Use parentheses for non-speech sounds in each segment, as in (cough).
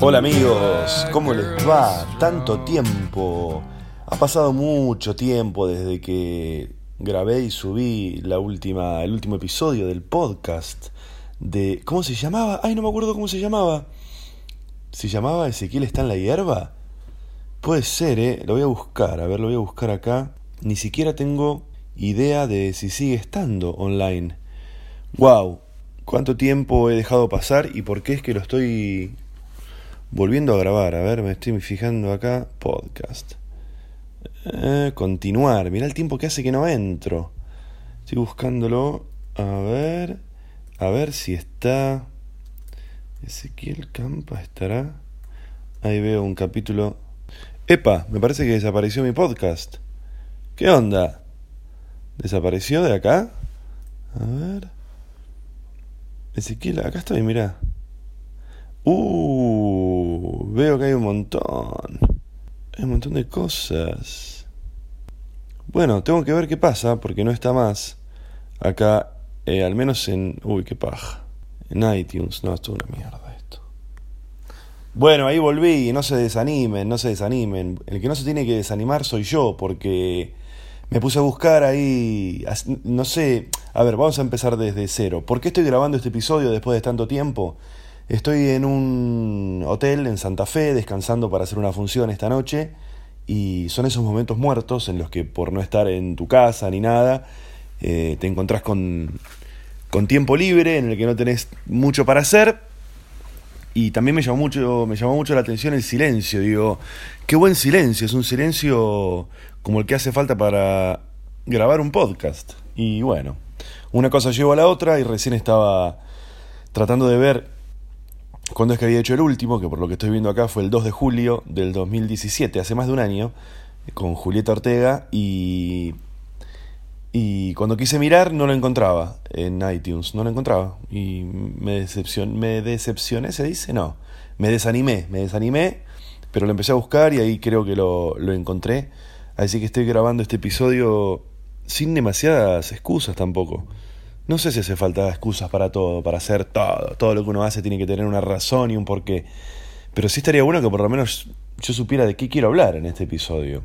Hola amigos, ¿cómo les va? Tanto tiempo. Ha pasado mucho tiempo desde que grabé y subí la última, el último episodio del podcast de... ¿Cómo se llamaba? Ay, no me acuerdo cómo se llamaba. ¿Se llamaba Ezequiel está en la hierba? Puede ser, ¿eh? Lo voy a buscar, a ver, lo voy a buscar acá. Ni siquiera tengo idea de si sigue estando online. ¡Wow! ¿Cuánto tiempo he dejado pasar y por qué es que lo estoy volviendo a grabar? A ver, me estoy fijando acá. Podcast. Eh, continuar. Mira el tiempo que hace que no entro. Estoy buscándolo. A ver. A ver si está. Ezequiel Campa estará. Ahí veo un capítulo. Epa, me parece que desapareció mi podcast. ¿Qué onda? ¿Desapareció de acá? A ver. Ezequiel, acá estoy, mira. Uh, veo que hay un montón. Hay un montón de cosas. Bueno, tengo que ver qué pasa porque no está más. Acá, eh, al menos en... Uy, qué paja. En iTunes, no, esto es una mierda esto. Bueno, ahí volví, no se desanimen, no se desanimen. El que no se tiene que desanimar soy yo, porque me puse a buscar ahí, no sé, a ver, vamos a empezar desde cero. ¿Por qué estoy grabando este episodio después de tanto tiempo? Estoy en un hotel en Santa Fe, descansando para hacer una función esta noche, y son esos momentos muertos en los que por no estar en tu casa ni nada, eh, te encontrás con con tiempo libre, en el que no tenés mucho para hacer. Y también me llamó mucho, me llamó mucho la atención el silencio. Digo, qué buen silencio, es un silencio como el que hace falta para grabar un podcast. Y bueno, una cosa llevó a la otra y recién estaba tratando de ver cuándo es que había hecho el último, que por lo que estoy viendo acá fue el 2 de julio del 2017, hace más de un año, con Julieta Ortega y y cuando quise mirar no lo encontraba en iTunes, no lo encontraba. Y me, decepcioné, me decepcioné, se dice, no. Me desanimé, me desanimé, pero lo empecé a buscar y ahí creo que lo, lo encontré. Así que estoy grabando este episodio sin demasiadas excusas tampoco. No sé si hace falta excusas para todo, para hacer todo. Todo lo que uno hace tiene que tener una razón y un porqué. Pero sí estaría bueno que por lo menos yo supiera de qué quiero hablar en este episodio.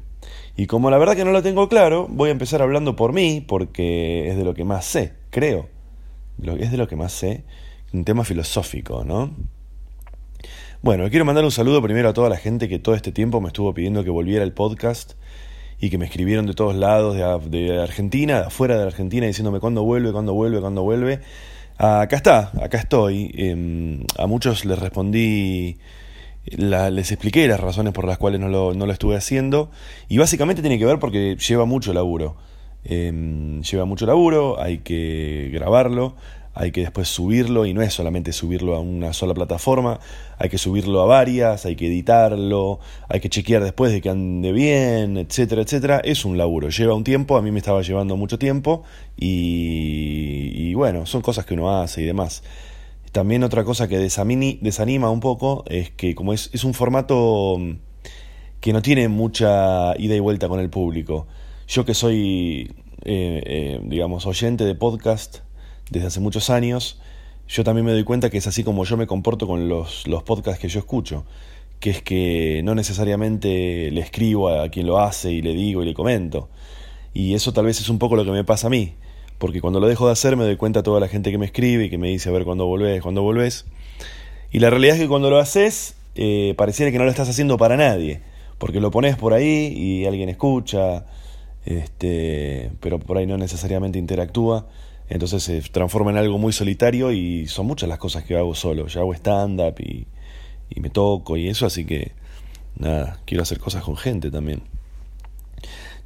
Y como la verdad que no lo tengo claro, voy a empezar hablando por mí, porque es de lo que más sé, creo. Es de lo que más sé, un tema filosófico, ¿no? Bueno, quiero mandar un saludo primero a toda la gente que todo este tiempo me estuvo pidiendo que volviera el podcast y que me escribieron de todos lados, de, Argentina, de afuera de Argentina, diciéndome cuándo vuelve, cuándo vuelve, cuándo vuelve. acá está, acá estoy. Em, a muchos les respondí les expliqué las razones por las cuales no lo, no lo, estuve haciendo y básicamente tiene que ver porque lleva mucho laburo. Em, lleva mucho laburo, hay que grabarlo, hay que después subirlo y no es solamente subirlo a una sola plataforma, hay que subirlo a varias, hay que editarlo, hay que chequear después de que ande bien, etcétera, etcétera. Es un laburo, lleva un tiempo, a mí me estaba llevando mucho tiempo y, bueno, son cosas que uno hace y demás. También otra cosa que desanima un poco es que como es, es un formato mm, que no tiene mucha ida y vuelta con el público. Yo que soy, eh, eh, digamos, oyente de podcast desde hace muchos años, yo también me doy cuenta que es así como yo me comporto con los, los podcasts que yo escucho, que es que no necesariamente le escribo a quien lo hace y le digo y le comento. Y eso tal vez es un poco lo que me pasa a mí porque cuando lo dejo de hacer me doy cuenta a toda la gente que me escribe y que me dice a ver cuándo volvés, cuándo volvés. Y la realidad es que cuando lo haces, eh, pareciera que no lo estás haciendo para nadie, porque lo pones por ahí y alguien escucha, este, pero por ahí no necesariamente interactúa. Entonces se transforma en algo muy solitario y son muchas las cosas que hago solo. Yo hago stand-up y, y me toco y eso, así que nada, quiero hacer cosas con gente también.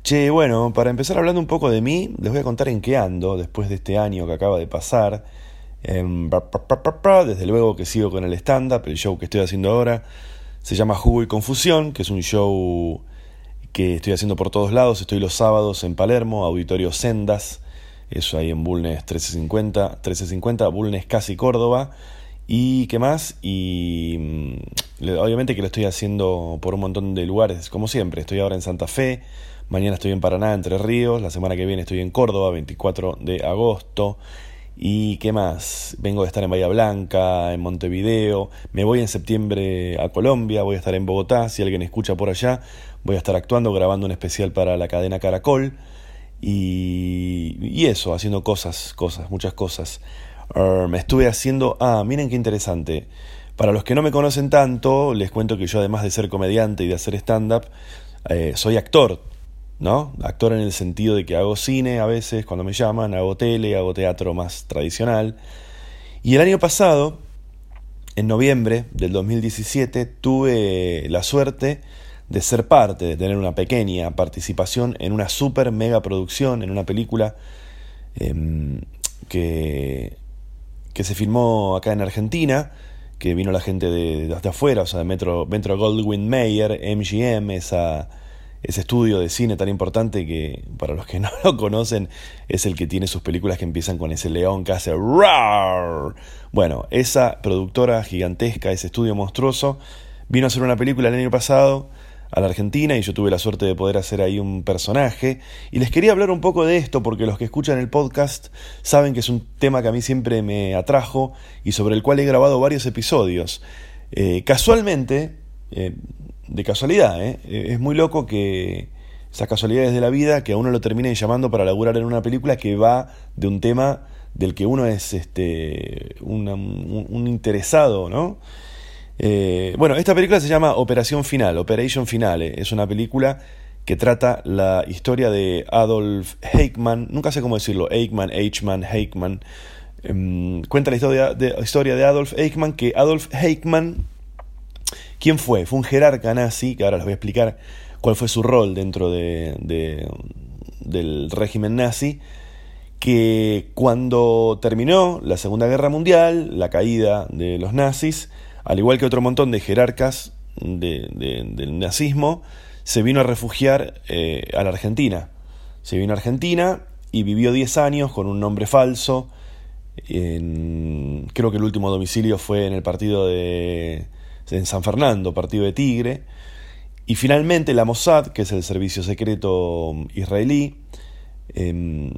Che, bueno, para empezar hablando un poco de mí, les voy a contar en qué ando después de este año que acaba de pasar. Em, desde luego que sigo con el stand-up, el show que estoy haciendo ahora se llama Jugo y Confusión, que es un show que estoy haciendo por todos lados. Estoy los sábados en Palermo, Auditorio Sendas, eso ahí en Bulnes 1350, 1350, Bulnes casi Córdoba. ¿Y qué más? Y mm, obviamente que lo estoy haciendo por un montón de lugares, como siempre. Estoy ahora en Santa Fe, mañana estoy en Paraná, Entre Ríos, la semana que viene estoy en Córdoba, 24 de agosto. ¿Y qué más? Vengo de estar en Bahía Blanca, en Montevideo. Me voy en septiembre a Colombia, voy a estar en Bogotá. Si alguien escucha por allá, voy a estar actuando, grabando un especial para la cadena Caracol. Y, y eso, haciendo cosas, cosas, muchas cosas. me estuve haciendo... Ah, miren qué interesante. Para los que no me conocen tanto, les cuento que yo además de ser comediante y de hacer stand-up, eh, soy actor. ¿no? Actor en el sentido de que hago cine a veces cuando me llaman, hago tele, hago teatro más tradicional. Y el año pasado, en noviembre del 2017, tuve la suerte de ser parte, de tener una pequeña participación en una super mega producción, en una película em, que, que se filmó acá en Argentina, que vino la gente de, de, afuera, o sea, de Metro Goldwyn Mayer, MGM, esa ese estudio de cine tan importante que, para los que (laughs) no lo conocen, es el que tiene sus películas que empiezan con ese león que hace ¡Rar! Bueno, esa productora gigantesca, ese estudio monstruoso, vino a hacer una película el año pasado a la Argentina y yo tuve la suerte de poder hacer ahí un personaje. Y les quería hablar un poco de esto porque los que escuchan el podcast saben que es un tema que a mí siempre me atrajo y sobre el cual he grabado varios episodios. Eh, casualmente, eh, de casualidad, ¿eh? Es muy loco que esas casualidades de la vida que a uno lo terminen llamando para laburar en una película que va de un tema del que uno es este un, interesado, ¿no? Eh, bueno, esta película se llama Operación Final, Operation Finale. Es una película que trata la historia de Adolf Eichmann, nunca sé cómo decirlo, Eichmann, Eichmann, Eichmann. Em, cuenta la historia de, historia de Adolf Eichmann, que Adolf Eichmann ¿Quién fue? Fue un jerarca nazi, que ahora les voy a explicar cuál fue su rol dentro de, del régimen nazi, que cuando terminó la Segunda Guerra Mundial, la caída de los nazis, al igual que otro montón de jerarcas del nazismo, se vino a refugiar eh, a la Argentina. Se vino a Argentina y vivió 10 años con un nombre falso. creo que el último domicilio fue en el partido de en San Fernando, partido de Tigre. Y finalmente la Mossad, que es el servicio secreto israelí, em,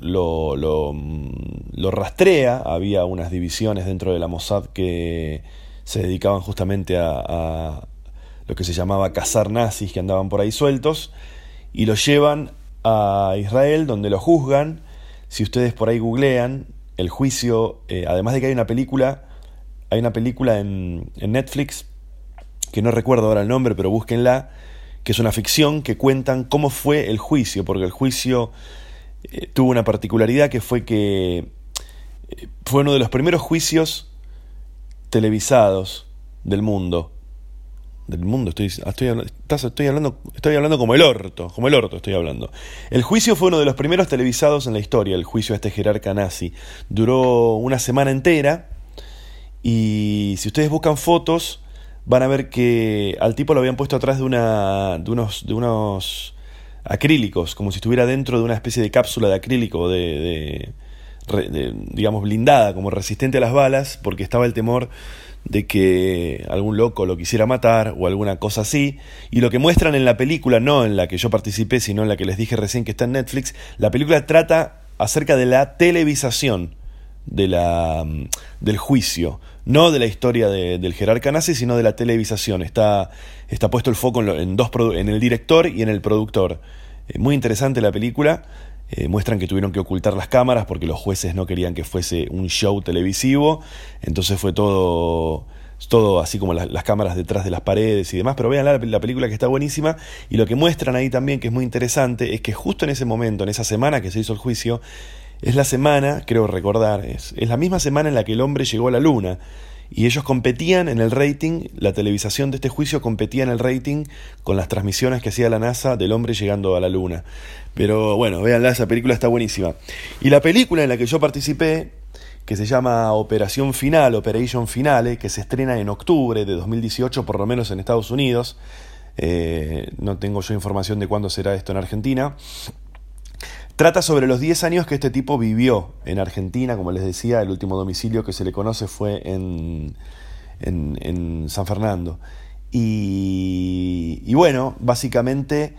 lo, lo, rastrea. Había unas divisiones dentro de la Mossad que se dedicaban justamente a, lo que se llamaba cazar nazis que andaban por ahí sueltos. Y lo llevan a Israel, donde lo juzgan. Si ustedes por ahí googlean, el juicio, eh, además de que hay una película hay una película en, Netflix, que no recuerdo ahora el nombre, pero búsquenla, que es una ficción que cuentan cómo fue el juicio, porque el juicio eh, tuvo una particularidad que fue que eh, fue uno de los primeros juicios televisados del mundo. Del mundo, estoy, estoy, estoy, hablando, estoy hablando como el orto, como el orto estoy hablando. El juicio fue uno de los primeros televisados en la historia, el juicio a este jerarca nazi. Duró una semana entera y si ustedes buscan fotos, van a ver que al tipo lo habían puesto atrás de, una, de, unos, de unos acrílicos, como si estuviera dentro de una especie de cápsula de acrílico, de, digamos, blindada, como resistente a las balas, porque estaba el temor de que algún loco lo quisiera matar o alguna cosa así. Y lo que muestran en la película, no en la que yo participé, sino en la que les dije recién que está en Netflix, la película trata acerca de la televisación de la, mm, del juicio, no de la historia del jerarca nazi, sino de la televisación. Está, está puesto el foco en, dos, en el director y en el productor. Eh, muy interesante la película. Eh, muestran que tuvieron que ocultar las cámaras porque los jueces no querían que fuese un show televisivo. Entonces fue todo, todo así como las, cámaras detrás de las paredes y demás. Pero vean la, la película que está buenísima. Y lo que muestran ahí también, que es muy interesante, es que justo en ese momento, en esa semana que se hizo el juicio, es la semana, creo recordar, es, es la misma semana en la que el hombre llegó a la luna. Y ellos competían en el rating, la televisación de este juicio competía en el rating con las transmisiones que hacía la NASA del hombre llegando a la luna. Pero bueno, véanla, esa película está buenísima. Y la película en la que yo participé, que se llama Operación Final, Operation Finale, que se estrena en octubre de 2018, por lo menos en Estados Unidos. Eh, no tengo yo información de cuándo será esto en Argentina Trata sobre los 10 años que este tipo vivió en Argentina, como les decía, el último domicilio que se le conoce fue en, en, San Fernando. Y, y, bueno, básicamente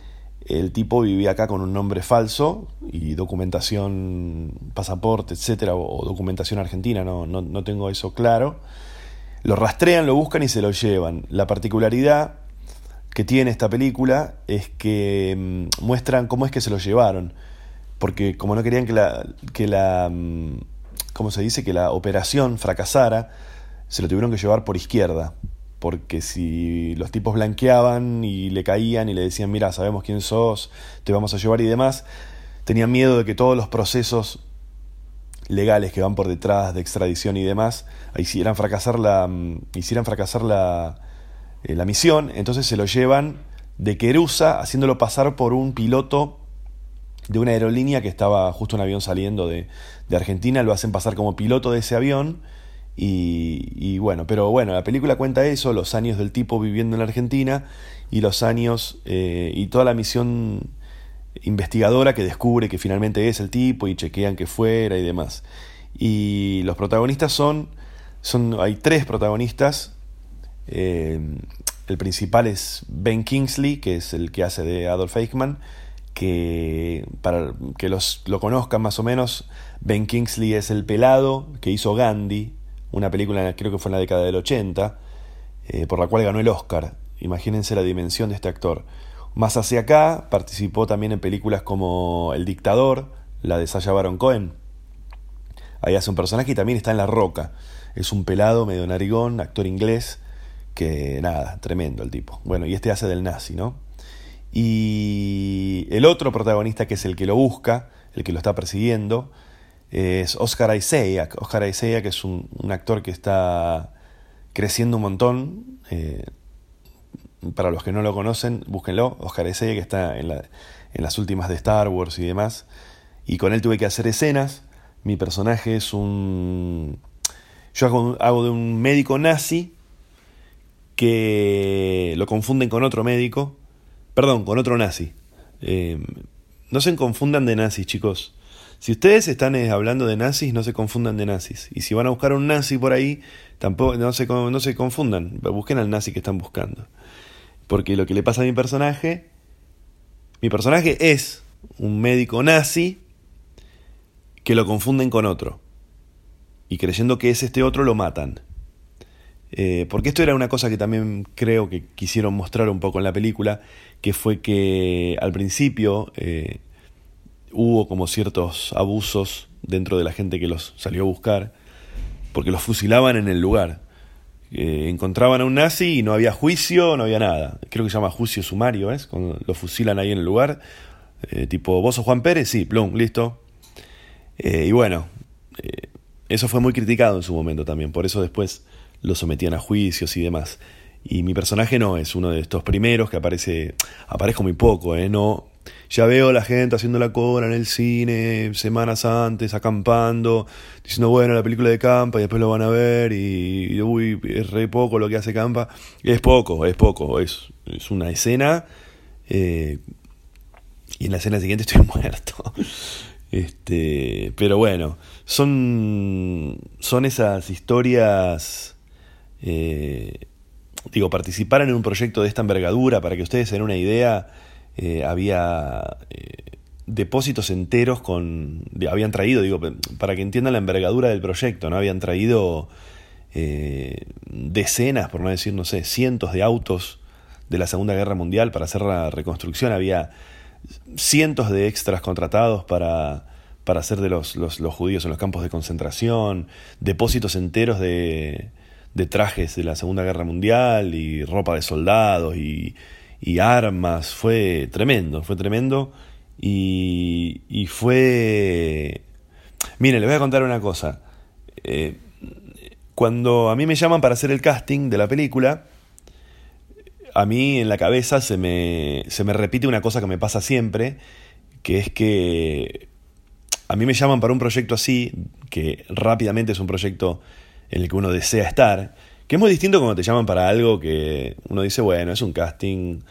el tipo vivía acá con un nombre falso y documentación, pasaporte, etcétera, o, documentación argentina, no, no, no tengo eso claro. Lo rastrean, lo buscan y se lo llevan. La particularidad que tiene esta película es que mm, muestran cómo es que se lo llevaron porque como no querían que la, que la, mm, ¿cómo se dice? Que la operación fracasara, se lo tuvieron que llevar por izquierda, porque si los tipos blanqueaban y le caían y le decían, mira, sabemos quién sos, te vamos a llevar y demás, tenían miedo de que todos los procesos legales que van por detrás de extradición y demás hicieran fracasar la, mm, hicieran fracasar la, eh, la misión, entonces se lo llevan de Querusa haciéndolo pasar por un piloto de una aerolínea que estaba justo un avión saliendo de, Argentina, lo hacen pasar como piloto de ese avión. Y, bueno, pero bueno, la película cuenta eso, los años del tipo viviendo en la Argentina y los años eh, y toda la misión investigadora que descubre que finalmente es el tipo y chequean que fuera y demás. Y los protagonistas son, son hay tres protagonistas. Eh, el principal es Ben Kingsley, que es el que hace de Adolf Eichmann que para que los, lo conozcan más o menos, Ben Kingsley es el pelado que hizo Gandhi, una película creo que fue en la década del 80, eh, por la cual ganó el Oscar. Imagínense la dimensión de este actor. Más hacia acá participó también en películas como El Dictador, la de Sasha Baron Cohen. Ahí hace un personaje y también está en La Roca. Es un pelado medio narigón, actor inglés, que nada, tremendo el tipo. Bueno, y este hace del nazi, ¿no? Y el otro protagonista, que es el que lo busca, el que lo está persiguiendo, es Oscar Isaac. Oscar Isaac es un, actor que está creciendo un montón. Eh, para los que no lo conocen, búsquenlo. Oscar Isaac que está en, las últimas de Star Wars y demás. Y con él tuve que hacer escenas. Mi personaje es un... Yo hago, hago de un médico nazi que lo confunden con otro médico Perdón, con otro nazi. Eh, no se confundan de nazis, chicos. Si ustedes están eh, hablando de nazis, no se confundan de nazis. Y si van a buscar un nazi por ahí, tampoco no se, no se confundan. Busquen al nazi que están buscando. Porque lo que le pasa a mi personaje, mi personaje es un médico nazi que lo confunden con otro. Y creyendo que es este otro, lo matan. Eh, porque esto era una cosa que también creo que quisieron mostrar un poco en la película, que fue que al principio eh, hubo como ciertos abusos dentro de la gente que los salió a buscar, porque los fusilaban en el lugar. Eh, encontraban a un nazi y no había juicio, no había nada. Creo que se llama juicio sumario, ¿es? Cuando lo fusilan ahí en el lugar. tipo, ¿vos sos Juan Pérez? Sí, plum, listo. y bueno, eso fue muy criticado en su momento también, por eso después lo sometían a juicios y demás. Y mi personaje no es uno de estos primeros que aparece, aparezco muy poco, ¿eh? No, ya veo a la gente haciendo la cola en el cine semanas antes, acampando, diciendo, bueno, la película de Campa y después lo van a ver y, uy, es re poco lo que hace Campa. Es poco, es poco, es, es una escena eh, y en la escena siguiente estoy (laughs) muerto. Este, pero bueno, son, son esas historias eh, digo, participaran en un proyecto de esta envergadura, para que ustedes den una idea, eh, había eh, depósitos enteros con... habían traído, digo, para que entiendan la envergadura del proyecto, ¿no? Habían traído decenas, por no decir, no sé, cientos de autos de la Segunda Guerra Mundial para hacer la reconstrucción, había cientos de extras contratados para, para hacer de los, los judíos en los campos de concentración, depósitos enteros de, de trajes de la Segunda Guerra Mundial y ropa de soldados y, armas. Fue tremendo, fue tremendo. Y, y fue... Mire, le voy a contar una cosa. Eh, cuando a mí me llaman para hacer el casting de la película, a mí en la cabeza se me, se me repite una cosa que me pasa siempre, que es que a mí me llaman para un proyecto así, que rápidamente es un proyecto en el que uno desea estar, que es muy distinto cuando te llaman para algo que uno dice, bueno, es un casting,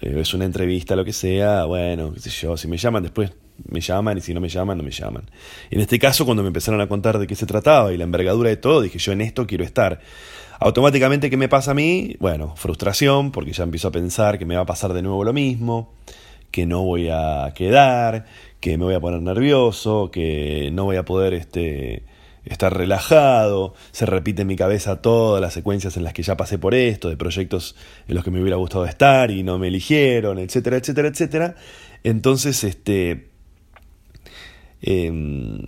eh, es una entrevista, lo que sea, bueno, qué sé yo, si me llaman después me llaman y si no me llaman, no me llaman. En este caso, cuando me empezaron a contar de qué se trataba y la envergadura de todo, dije yo en esto quiero estar. Automáticamente, ¿qué me pasa a mí? Bueno, frustración, porque ya empiezo a pensar que me va a pasar de nuevo lo mismo, que no voy a quedar, que me voy a poner nervioso, que no voy a poder este, estar relajado, se repite en mi cabeza todas las secuencias en las que ya pasé por esto, de proyectos en los que me hubiera gustado estar y no me eligieron, etcétera, etcétera, etcétera. Entonces, este, em,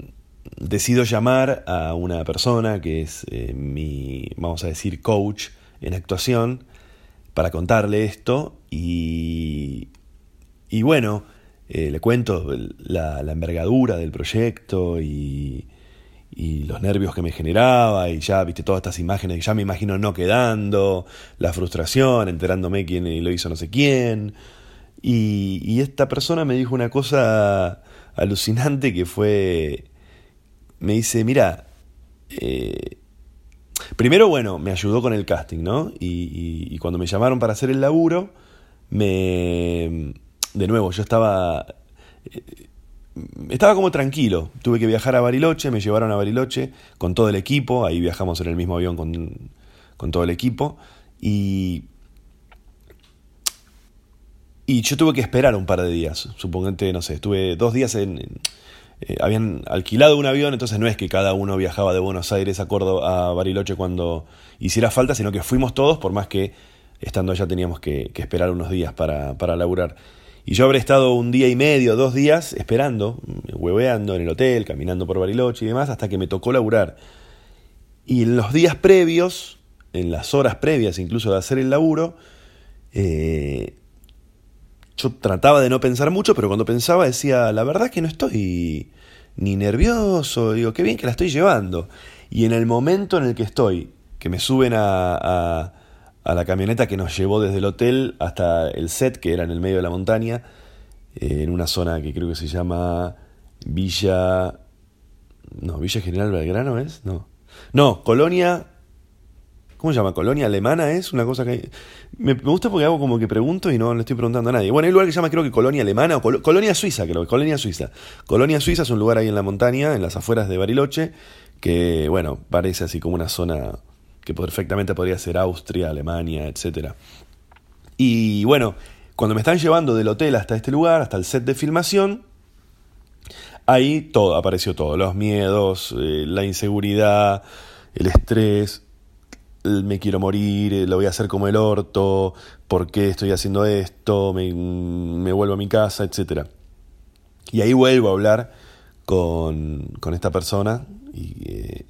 decido llamar a una persona que es eh, mi, vamos a decir, coach en actuación para contarle esto y, y bueno, eh, le cuento la, la envergadura del proyecto y, y los nervios que me generaba y ya viste todas estas imágenes ya me imagino no quedando, la frustración, enterándome quién lo hizo no sé quién. Y, esta persona me dijo una cosa alucinante que fue, me dice, mira, eh, primero bueno, me ayudó con el casting, ¿no? Y, y cuando me llamaron para hacer el laburo, me... De nuevo, yo estaba estaba como tranquilo. Tuve que viajar a Bariloche, me llevaron a Bariloche con todo el equipo, ahí viajamos en el mismo avión con, con todo el equipo. Y, y yo tuve que esperar un par de días, supongente, no sé, estuve dos días en... Eh, habían alquilado un avión, entonces no es que cada uno viajaba de Buenos Aires a Córdoba, a Bariloche cuando hiciera falta, sino que fuimos todos, por más que estando allá teníamos que, que esperar unos días para, para laburar. Y yo habré estado un día y medio, dos días, esperando, hueveando en el hotel, caminando por Bariloche y demás, hasta que me tocó laburar. Y en los días previos, en las horas previas incluso de hacer el laburo, eh, yo trataba de no pensar mucho, pero cuando pensaba decía, la verdad que no estoy ni nervioso, digo, qué bien que la estoy llevando. Y en el momento en el que estoy, que me suben a la camioneta que nos llevó desde el hotel hasta el set, que era en el medio de la montaña, eh, en una zona que creo que se llama Villa... No, Villa General Belgrano es, no. No, Colonia... ¿Cómo se llama? ¿Colonia alemana es? Una cosa que... Me, gusta porque hago como que pregunto y no le estoy preguntando a nadie. Bueno, hay un lugar que se llama creo que Colonia Alemana o Colonia Suiza, creo que Colonia Suiza. Colonia Suiza es un lugar ahí en la montaña, en las afueras de Bariloche, que, bueno, parece así como una zona que perfectamente podría ser Austria, Alemania, etc. Y bueno, cuando me están llevando del hotel hasta este lugar, hasta el set de filmación, ahí todo, apareció todo, los miedos, eh, la inseguridad, el estrés, me quiero morir, eh, lo voy a hacer como el orto, ¿por qué estoy haciendo esto? Me, me vuelvo a mi casa, etc. Y ahí vuelvo a hablar con, con esta persona y, eh,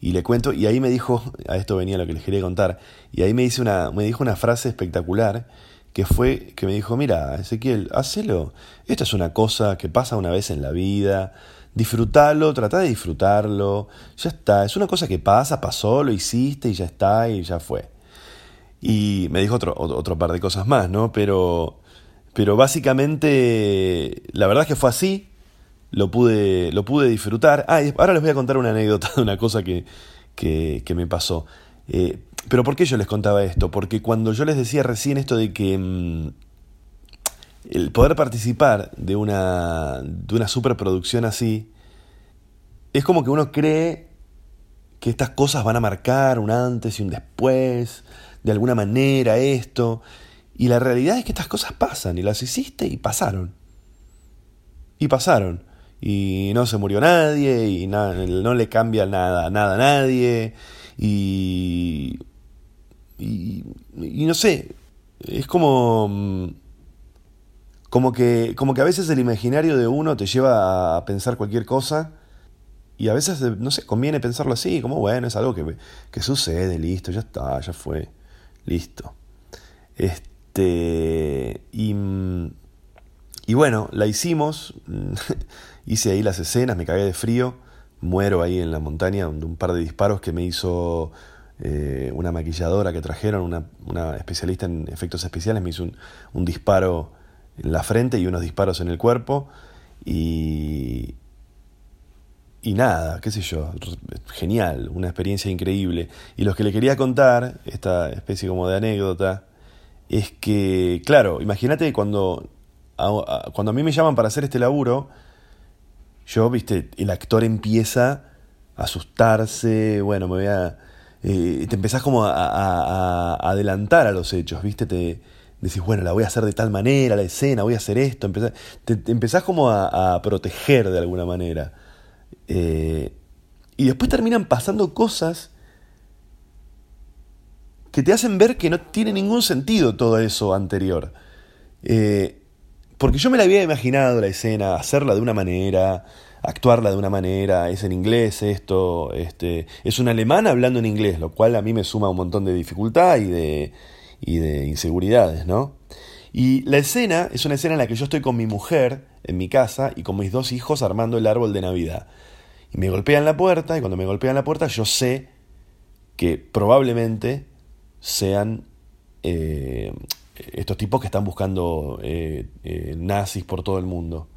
y le cuento, y ahí me dijo, a esto venía lo que les quería contar, y ahí me, dice una, me dijo una frase espectacular, que fue, que me dijo, mira, Ezequiel, hacelo, esto es una cosa que pasa una vez en la vida, disfrútalo, trata de disfrutarlo, ya está, es una cosa que pasa, pasó, lo hiciste y ya está, y ya fue. Y me dijo otro, otro par de cosas más, ¿no? Pero, pero básicamente, la verdad es que fue así, lo pude, lo pude disfrutar. Ah, ahora les voy a contar una anécdota de una cosa que, que, me pasó. Eh, pero ¿por qué yo les contaba esto? Porque cuando yo les decía recién esto de que mm, el poder participar de una, de una superproducción así, es como que uno cree que estas cosas van a marcar un antes y un después, de alguna manera esto, y la realidad es que estas cosas pasan, y las hiciste y pasaron. Y pasaron y no se murió nadie y no le cambia nada, nada a nadie y, y, no sé, es como, mm, como, que, como que a veces el imaginario de uno te lleva a pensar cualquier cosa y a veces, no sé, conviene pensarlo así, como bueno, es algo que, que sucede, listo, ya está, ya fue, listo. Este, y, mm, y bueno, la hicimos. (laughs) Hice ahí las escenas, me cagué de frío, muero ahí en la montaña, de un par de disparos que me hizo eh, una maquilladora que trajeron, una, una, especialista en efectos especiales, me hizo un, un, disparo en la frente y unos disparos en el cuerpo. Y, y nada, qué sé yo, genial, una experiencia increíble. Y lo que le quería contar, esta especie como de anécdota, es que, claro, imagínate cuando, cuando a mí me llaman para hacer este laburo, yo, viste, el actor empieza a asustarse, bueno, me voy a... Eh, te empezás como a, adelantar a los hechos, viste, te decís, bueno, la voy a hacer de tal manera, la escena, voy a hacer esto, empezás, te, empezás como a, proteger de alguna manera. Eh, y después terminan pasando cosas que te hacen ver que no tiene ningún sentido todo eso anterior. Eh, porque yo me la había imaginado la escena, hacerla de una manera, actuarla de una manera, es en inglés esto, este, es un alemán hablando en inglés, lo cual a mí me suma un montón de dificultad y de, inseguridades, ¿no? Y la escena es una escena en la que yo estoy con mi mujer en mi casa y con mis dos hijos armando el árbol de Navidad. Y me golpean la puerta y cuando me golpean la puerta yo sé que probablemente sean eh, estos tipos que están buscando eh, eh, nazis por todo el mundo.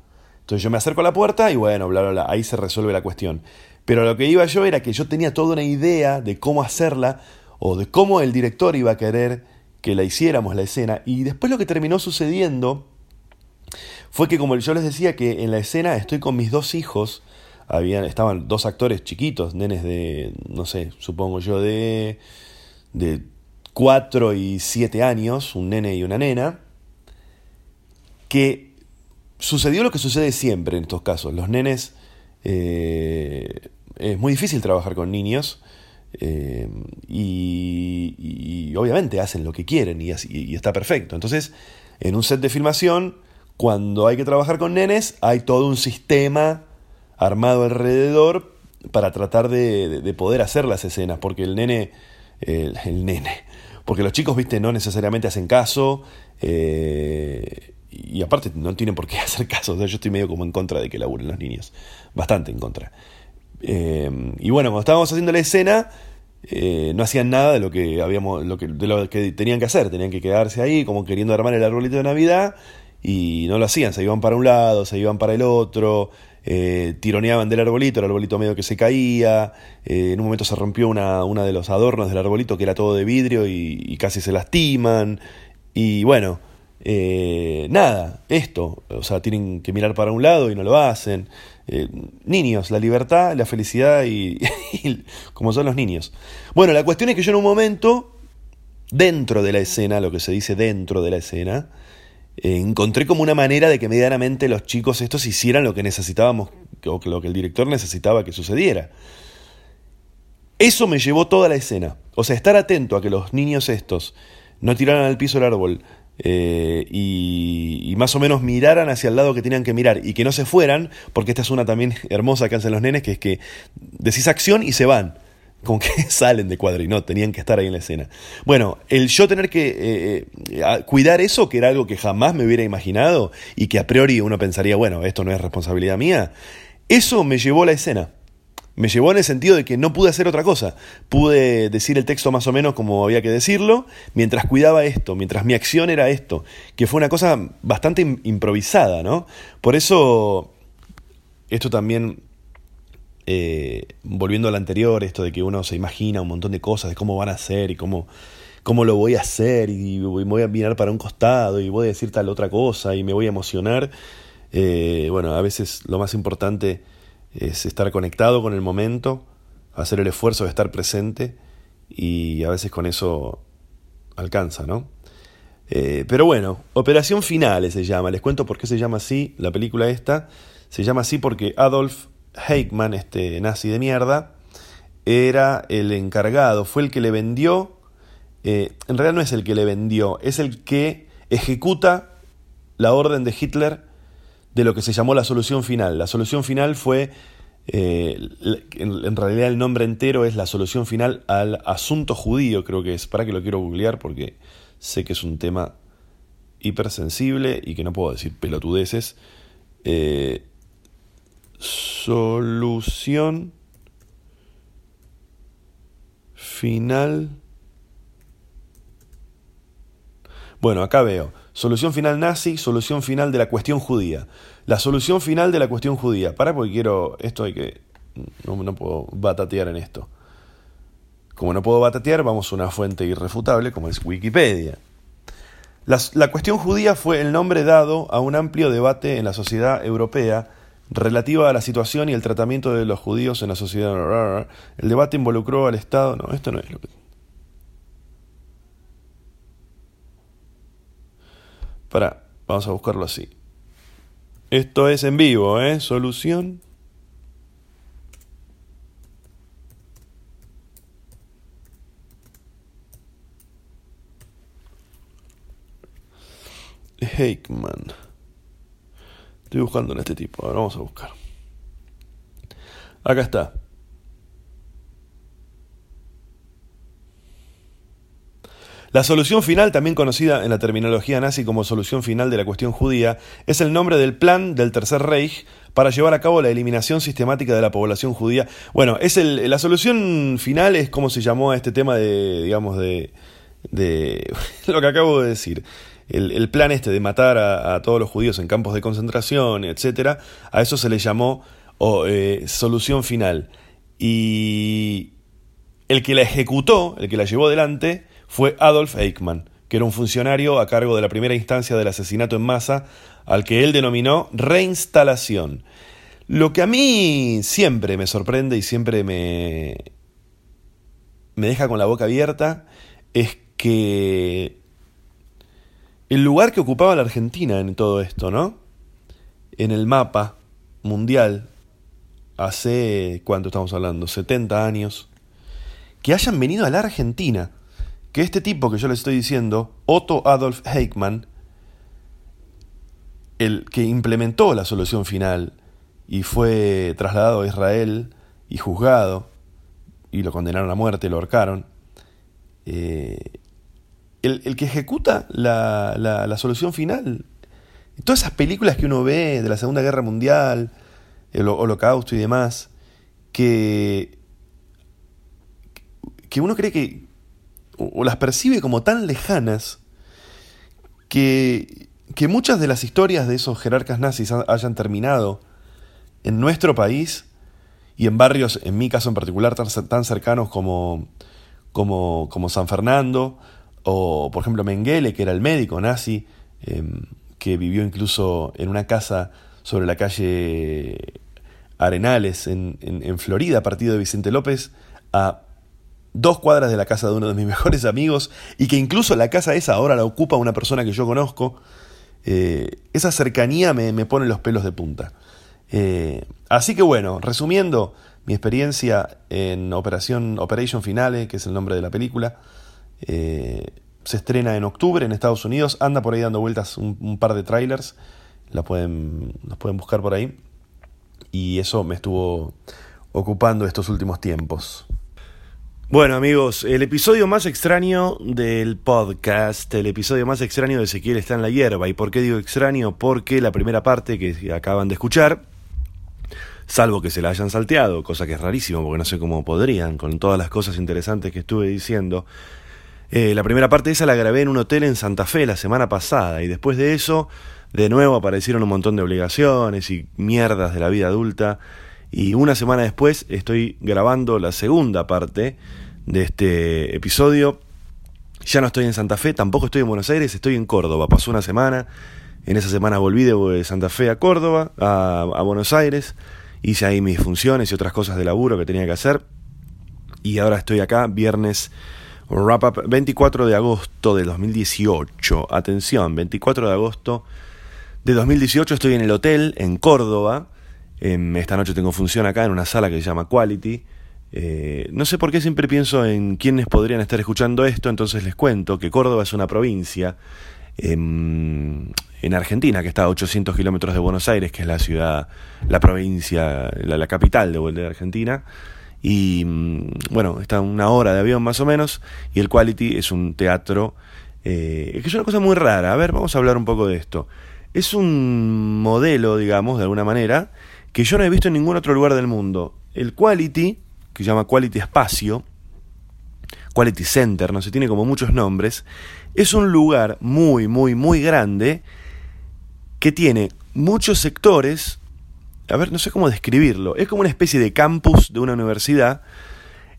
Entonces yo me acerco a la puerta y bueno, bla, bla, bla, ahí se resuelve la cuestión. Pero lo que iba yo era que yo tenía toda una idea de cómo hacerla o de cómo el director iba a querer que la hiciéramos la escena. Y después lo que terminó sucediendo fue que, como yo les decía, que en la escena estoy con mis dos hijos. Habían, estaban dos actores chiquitos, nenes de, no sé, supongo yo, de, de 4 y 7 años, un nene y una nena, que sucedió lo que sucede siempre en estos casos. Los nenes, eh, es muy difícil trabajar con niños eh, y, obviamente hacen lo que quieren y, y está perfecto. Entonces, en un set de filmación, cuando hay que trabajar con nenes, hay todo un sistema armado alrededor para tratar de, poder hacer las escenas, porque el nene, el, nene, porque los chicos, viste, no necesariamente hacen caso, eh, y aparte no tienen por qué (laughs) hacer caso, yo estoy medio como en contra de que laburen los niños, bastante en contra. Eh, y bueno, cuando estábamos haciendo la escena, eh, no hacían nada de lo que habíamos, lo que, de lo que tenían que hacer, tenían que quedarse ahí como queriendo armar el arbolito de Navidad y no lo hacían, se iban para un lado, se iban para el otro, eh, tironeaban del arbolito, el arbolito medio que se caía, eh, en un momento se rompió una, una, de los adornos del arbolito que era todo de vidrio y, casi se lastiman, y bueno, eh, nada, esto, o sea, tienen que mirar para un lado y no lo hacen. niños, la libertad, la felicidad (laughs) y, como son los niños. Bueno, la cuestión es que yo en un momento, dentro de la escena, lo que se dice dentro de la escena, eh, encontré como una manera de que medianamente los chicos estos hicieran lo que necesitábamos, o lo que el director necesitaba que sucediera. Eso me llevó toda la escena. O sea, estar atento a que los niños estos no tiraran al piso el árbol eh, y, más o menos miraran hacia el lado que tenían que mirar y que no se fueran, porque esta es una también (laughs) hermosa que hacen los nenes, que es que decís acción y se van como que (laughs) salen de cuadro y no, tenían que estar ahí en la escena. Bueno, el yo tener que eh, eh, cuidar eso, que era algo que jamás me hubiera imaginado y que a priori uno pensaría, bueno, esto no es responsabilidad mía, eso me llevó a la escena. Me llevó en el sentido de que no pude hacer otra cosa. Pude decir el texto más o menos como había que decirlo, mientras cuidaba esto, mientras mi acción era esto, que fue una cosa bastante improvisada, ¿no? Por eso, esto también eh, volviendo al anterior, esto de que uno se imagina un montón de cosas, de cómo van a ser y cómo, cómo lo voy a hacer y voy a mirar para un costado y voy a decir tal otra cosa y me voy a emocionar. Eh, bueno, a veces lo más importante es estar conectado con el momento, hacer el esfuerzo de estar presente y a veces con eso alcanza, ¿no? Eh, pero bueno, Operación Finales se llama. Les cuento por qué se llama así la película esta. Se llama así porque Adolf Heikman, este nazi de mierda, era el encargado, fue el que le vendió, eh, en realidad no es el que le vendió, es el que ejecuta la orden de Hitler de lo que se llamó la solución final. La solución final fue, eh, en, realidad el nombre entero es la solución final al asunto judío, creo que es, para que lo quiero googlear porque sé que es un tema hipersensible y que no puedo decir pelotudeces. Eh, solución final. Bueno, acá veo. Solución final nazi, solución final de la cuestión judía. La solución final de la cuestión judía. Para porque quiero. Esto hay que. No, no puedo batatear en esto. Como no puedo batatear, vamos a una fuente irrefutable como es Wikipedia. la cuestión judía fue el nombre dado a un amplio debate en la sociedad europea relativa a la situación y el tratamiento de los judíos en la sociedad. El debate involucró al Estado. No, esto no es lo que. Para, vamos a buscarlo así. Esto es en vivo, ¿eh? Solución. Heikman. Estoy buscando en este tipo. Ahora vamos a buscar. Acá está. La solución final, también conocida en la terminología nazi como solución final de la cuestión judía, es el nombre del plan del Tercer Reich para llevar a cabo la eliminación sistemática de la población judía. Bueno, es la solución final es como se llamó a este tema de, digamos, de, de (laughs) lo que acabo de decir. El, plan este de matar a, todos los judíos en campos de concentración, etcétera, a eso se le llamó eh, solución final. Y el que la ejecutó, el que la llevó adelante, fue Adolf Eichmann, que era un funcionario a cargo de la primera instancia del asesinato en masa, al que él denominó reinstalación. Lo que a mí siempre me sorprende y siempre me, me deja con la boca abierta es que el lugar que ocupaba la Argentina en todo esto, ¿no? En el mapa mundial, hace, ¿cuánto estamos hablando? 70 años, que hayan venido a la Argentina que este tipo que yo le estoy diciendo, Otto Adolf Eichmann, el que implementó la solución final y fue trasladado a Israel y juzgado, y lo condenaron a muerte, lo ahorcaron, eh, el, que ejecuta la, la, solución final, todas esas películas que uno ve de la Segunda Guerra Mundial, el holocausto y demás, que, que uno cree que, o, las percibe como tan lejanas que, que muchas de las historias de esos jerarcas nazis hayan terminado en nuestro país y en barrios, en mi caso en particular, tan, tan cercanos como, como, como, San Fernando, o por ejemplo Mengele, que era el médico nazi, em, que vivió incluso en una casa sobre la calle Arenales, en, en, en Florida, partido de Vicente López, a dos cuadras de la casa de uno de mis (laughs) mejores amigos y que incluso la casa esa ahora la ocupa una persona que yo conozco, eh, esa cercanía me, pone los pelos de punta. Eh, así que bueno, resumiendo mi experiencia en Operación Operation Finale, que es el nombre de la película, eh, se estrena en octubre en Estados Unidos, anda por ahí dando vueltas un, par de trailers, la pueden, los pueden buscar por ahí, y eso me estuvo ocupando estos últimos tiempos. Bueno amigos, el episodio más extraño del podcast, el episodio más extraño de Ezequiel está en la hierba. ¿Y por qué digo extraño? Porque la primera parte que acaban de escuchar, salvo que se la hayan salteado, cosa que es rarísimo porque no sé cómo podrían, con todas las cosas interesantes que estuve diciendo, eh, la primera parte esa la grabé en un hotel en Santa Fe la semana pasada y después de eso, de nuevo aparecieron un montón de obligaciones y mierdas de la vida adulta. Y una semana después estoy grabando la segunda parte de este episodio. Ya no estoy en Santa Fe, tampoco estoy en Buenos Aires, estoy en Córdoba. Pasó una semana, en esa semana volví de Santa Fe a Córdoba, a, Buenos Aires, hice ahí mis funciones y otras cosas de laburo que tenía que hacer. Y ahora estoy acá, viernes wrap up 24 de agosto de 2018. Atención, 24 de agosto de 2018 estoy en el hotel en Córdoba. Em, esta noche tengo función acá en una sala que se llama Quality. Eh, no sé por qué siempre pienso en quiénes podrían estar escuchando esto, entonces les cuento que Córdoba es una provincia en, Argentina que está a 800 kilómetros de Buenos Aires, que es la ciudad, la provincia, la, capital de, de Argentina. Y mm, bueno, está una hora de avión más o menos, y el Quality es un teatro eh, que es una cosa muy rara. A ver, vamos a hablar un poco de esto. Es un modelo, digamos, de alguna manera, que yo no he visto en ningún otro lugar del mundo. El Quality que se llama Quality Espacio, Quality Center, no sé, tiene como muchos nombres, es un lugar muy, muy, muy grande que tiene muchos sectores, a ver, no sé cómo describirlo, es como una especie de campus de una universidad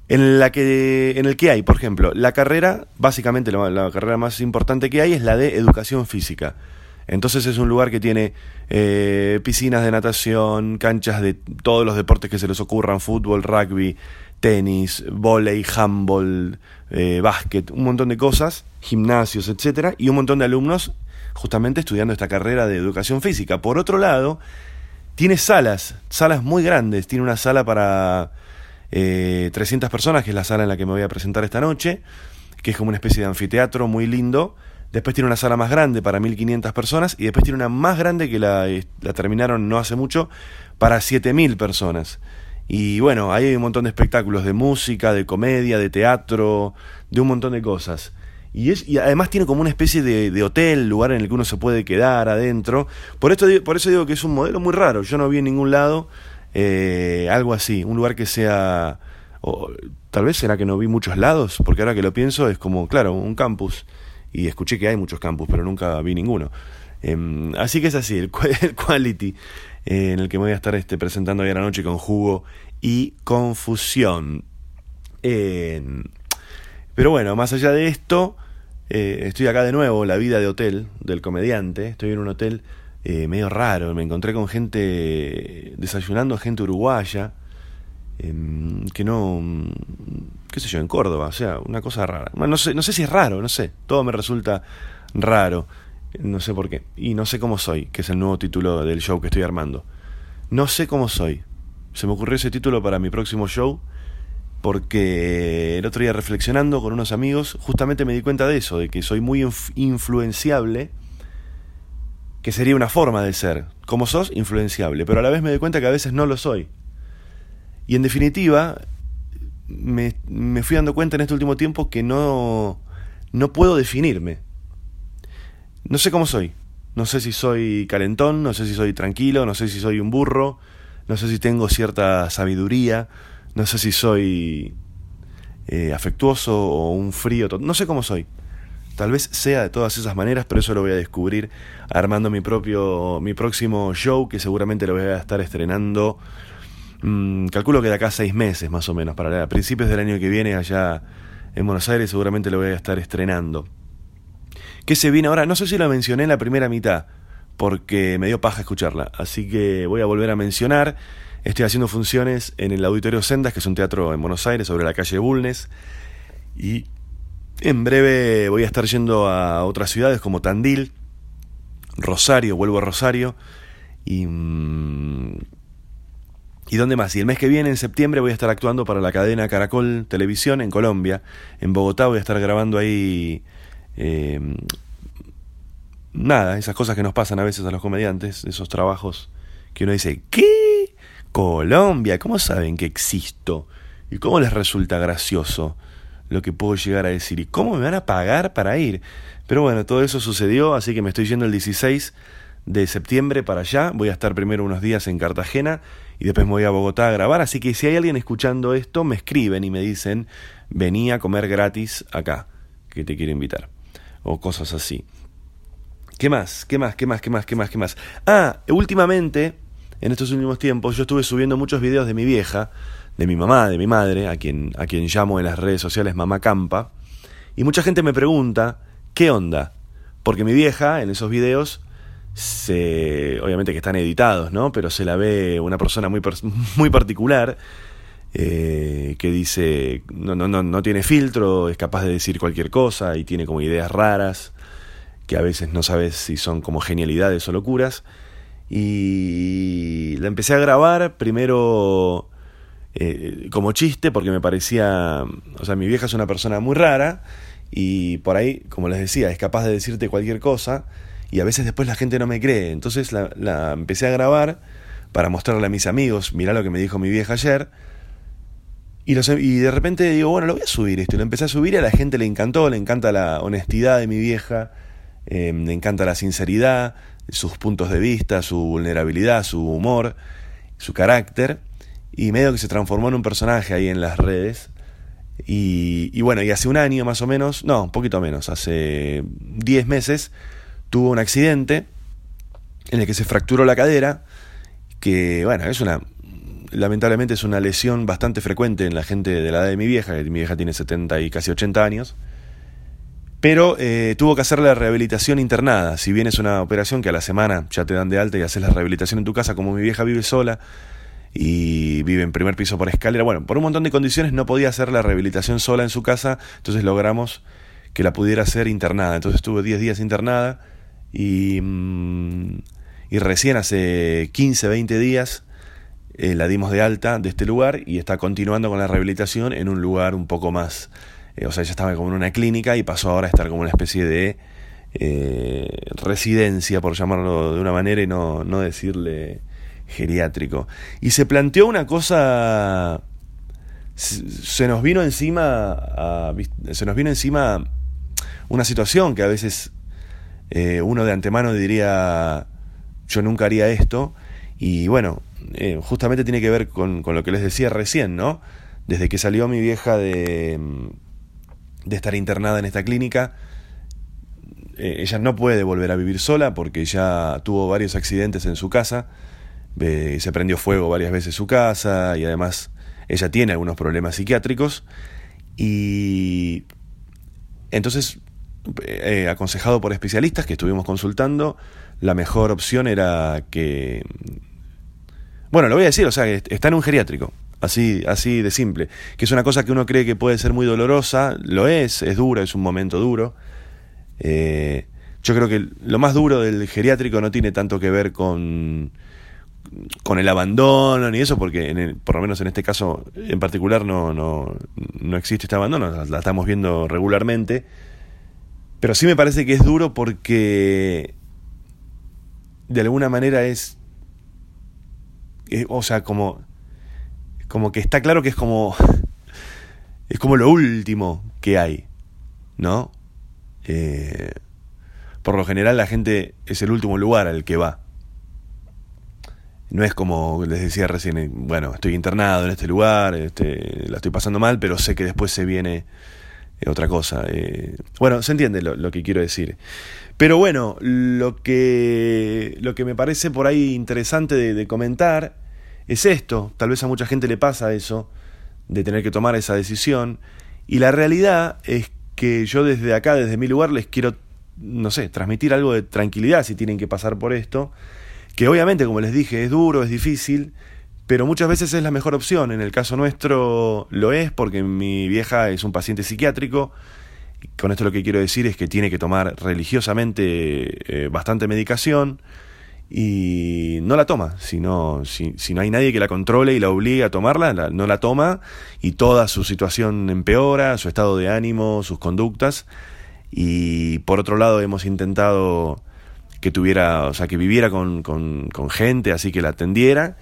en, la que, en el que hay, por ejemplo, la carrera, básicamente la, carrera más importante que hay es la de educación física. Entonces es un lugar que tiene eh, piscinas de natación, canchas de todos los deportes que se les ocurran, fútbol, rugby, tenis, volei, handball, eh, básquet, un montón de cosas, gimnasios, etcétera, y un montón de alumnos justamente estudiando esta carrera de educación física. Por otro lado, tiene salas, salas muy grandes, tiene una sala para eh, 300 personas, que es la sala en la que me voy a presentar esta noche, que es como una especie de anfiteatro muy lindo. Después tiene una sala más grande para 1500 personas y después tiene una más grande que la, la terminaron no hace mucho para 7000 personas. Y bueno, ahí hay un montón de espectáculos de música, de comedia, de teatro, de un montón de cosas. Y, es, y además tiene como una especie de, de, hotel, lugar en el que uno se puede quedar adentro. Por, esto, por eso digo que es un modelo muy raro. Yo no vi en ningún lado eh, algo así, un lugar que sea... O, tal vez será que no vi muchos lados, porque ahora que lo pienso es como, claro, un campus. Y escuché que hay muchos campus, pero nunca vi ninguno. Eh, así que es así, el, (laughs) el quality eh, en el que me voy a estar este, presentando hoy a la noche con jugo y confusión. pero bueno, más allá de esto, eh, estoy acá de nuevo, la vida de hotel del comediante. Estoy en un hotel eh, medio raro. Me encontré con gente desayunando, gente uruguaya, eh, que no, qué sé yo, en Córdoba, o sea, una cosa rara. No sé, no sé si es raro, no sé, todo me resulta raro, no sé por qué. Y no sé cómo soy, que es el nuevo título del show que estoy armando. No sé cómo soy. Se me ocurrió ese título para mi próximo show porque el otro día reflexionando con unos amigos, justamente me di cuenta de eso, de que soy muy influenciable, que sería una forma de ser. Como sos, influenciable, pero a la vez me doy cuenta que a veces no lo soy. Y en definitiva, me, me fui dando cuenta en este último tiempo que no, no puedo definirme. No sé cómo soy. No sé si soy calentón, no sé si soy tranquilo, no sé si soy un burro, no sé si tengo cierta sabiduría, no sé si soy eh, afectuoso o un frío, no sé cómo soy. Tal vez sea de todas esas maneras, pero eso lo voy a descubrir armando mi propio, mi próximo show, que seguramente lo voy a estar estrenando. Mmm, calculo que de acá a seis meses más o menos, para a principios del año que viene allá en Buenos Aires seguramente lo voy a estar estrenando. ¿Qué se viene ahora? No sé si lo mencioné en la primera mitad, porque me dio paja escucharla, así que voy a volver a mencionar. Estoy haciendo funciones en el Auditorio Sendas, que es un teatro en Buenos Aires, sobre la calle Bulnes. Y en breve voy a estar yendo a otras ciudades como Tandil, Rosario, vuelvo a Rosario. Y. ¿Y dónde más? Y el mes que viene, en septiembre, voy a estar actuando para la cadena Caracol Televisión en Colombia. En Bogotá voy a estar grabando ahí. Eh, nada, esas cosas que nos pasan a veces a los comediantes, esos trabajos que uno dice, ¿qué? Colombia, ¿cómo saben que existo? ¿Y cómo les resulta gracioso lo que puedo llegar a decir? ¿Y cómo me van a pagar para ir? Pero bueno, todo eso sucedió, así que me estoy yendo el 16 de septiembre para allá. Voy a estar primero unos días en Cartagena y después me voy a Bogotá a grabar. Así que si hay alguien escuchando esto, me escriben y me dicen, vení a comer gratis acá, que te quiero invitar. O cosas así. ¿Qué más? ¿Qué más? ¿Qué más? ¿Qué más? ¿Qué más? ¿Qué más? Ah, últimamente en estos últimos tiempos yo estuve subiendo muchos videos de mi vieja, de mi mamá, de mi madre, a quien, a quien llamo en las redes sociales Mamá Campa, y mucha gente me pregunta, ¿qué onda? Porque mi vieja en esos videos, se, obviamente que están editados, ¿no? Pero se la ve una persona muy, (laughs) muy particular, eh, que dice, no, no, no, no tiene filtro, es capaz de decir cualquier cosa y tiene como ideas raras, que a veces no sabes si son como genialidades o locuras y la empecé a grabar primero eh, como chiste porque me parecía, o sea, mi vieja es una persona muy rara y por ahí, como les decía, es capaz de decirte cualquier cosa y a veces después la gente no me cree. Entonces la, empecé a grabar para mostrarle a mis amigos, mirá lo que me dijo mi vieja ayer. Y, los, y de repente digo, bueno, lo voy a subir esto. Y lo empecé a subir y a la gente le encantó, le encanta la honestidad de mi vieja, eh, le encanta la sinceridad, sus puntos de vista, su vulnerabilidad, su humor, su carácter, y medio que se transformó en un personaje ahí en las redes. Y, y bueno, y hace un año más o menos, no, un poquito menos, hace 10 meses, tuvo un accidente en el que se fracturó la cadera, que bueno, es una, lamentablemente es una lesión bastante frecuente en la gente de la edad de mi vieja, que mi vieja tiene 70 y casi 80 años. Pero eh, tuvo que hacer la rehabilitación internada. Si bien es una operación que a la semana ya te dan de alta y haces la rehabilitación en tu casa, como mi vieja vive sola y vive en primer piso por escalera, bueno, por un montón de condiciones no podía hacer la rehabilitación sola en su casa, entonces logramos que la pudiera hacer internada. Entonces estuve 10 días internada y, mm, y recién hace 15, 20 días eh, la dimos de alta de este lugar y está continuando con la rehabilitación en un lugar un poco más eh, o sea, ella estaba como en una clínica y pasó ahora a estar como una especie de eh, residencia, por llamarlo de una manera y no, no decirle geriátrico. Y se planteó una cosa, se nos vino encima, se nos vino encima una situación que a veces eh, uno de antemano diría, yo nunca haría esto, y bueno, justamente tiene que ver con, con, lo que les decía recién, ¿no? Desde que salió mi vieja de, de estar internada en esta clínica. Eh, ella no puede volver a vivir sola porque ya tuvo varios accidentes en su casa, se prendió fuego varias veces su casa y además ella tiene algunos problemas psiquiátricos y entonces, eh, aconsejado por especialistas que estuvimos consultando, la mejor opción era que... Bueno, lo voy a decir, o sea, está en un geriátrico. Así, así de simple. Que es una cosa que uno cree que puede ser muy dolorosa, lo es, es duro, es un momento duro. Eh, yo creo que lo más duro del geriátrico no tiene tanto que ver con, con el abandono ni eso, porque en por lo menos en este caso en particular no, no, no existe este abandono, la, estamos viendo regularmente. Pero sí me parece que es duro porque de alguna manera es, es o sea, como como que está claro que es como es como lo último que hay, ¿no? Eh, por lo general la gente es el último lugar al que va. No es como les decía recién, eh, bueno, estoy internado en este lugar, este, la estoy pasando mal, pero sé que después se viene eh, otra cosa. bueno, se entiende lo, que quiero decir. Pero bueno, lo que, lo que me parece por ahí interesante de comentar es esto. Tal vez a mucha gente le pasa eso, de tener que tomar esa decisión. Y la realidad es que yo desde acá, desde mi lugar, les quiero, no sé, transmitir algo de tranquilidad si tienen que pasar por esto. Que obviamente, como les dije, es duro, es difícil, pero muchas veces es la mejor opción. En el caso nuestro lo es porque mi vieja es un paciente psiquiátrico. Con esto lo que quiero decir es que tiene que tomar religiosamente eh, bastante medicación y no la toma. Si no, si, no hay nadie que la controle y la obligue a tomarla, no la toma y toda su situación empeora, su estado de ánimo, sus conductas. Y por otro lado hemos intentado que tuviera, o sea, que viviera con, con, con gente, así que la atendiera.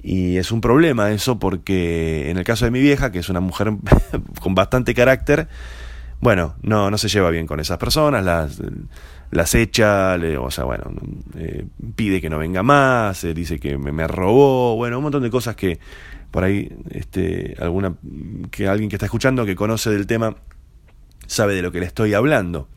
Y es un problema eso porque en el caso de mi vieja, que es una mujer (laughs) con bastante carácter, bueno, no, no se lleva bien con esas personas, las, las echa, le, o sea, bueno, eh, pide que no venga más, eh, dice que me, robó, bueno, un montón de cosas que por ahí, este, alguna, que alguien que está escuchando, que conoce del tema, sabe de lo que le estoy hablando.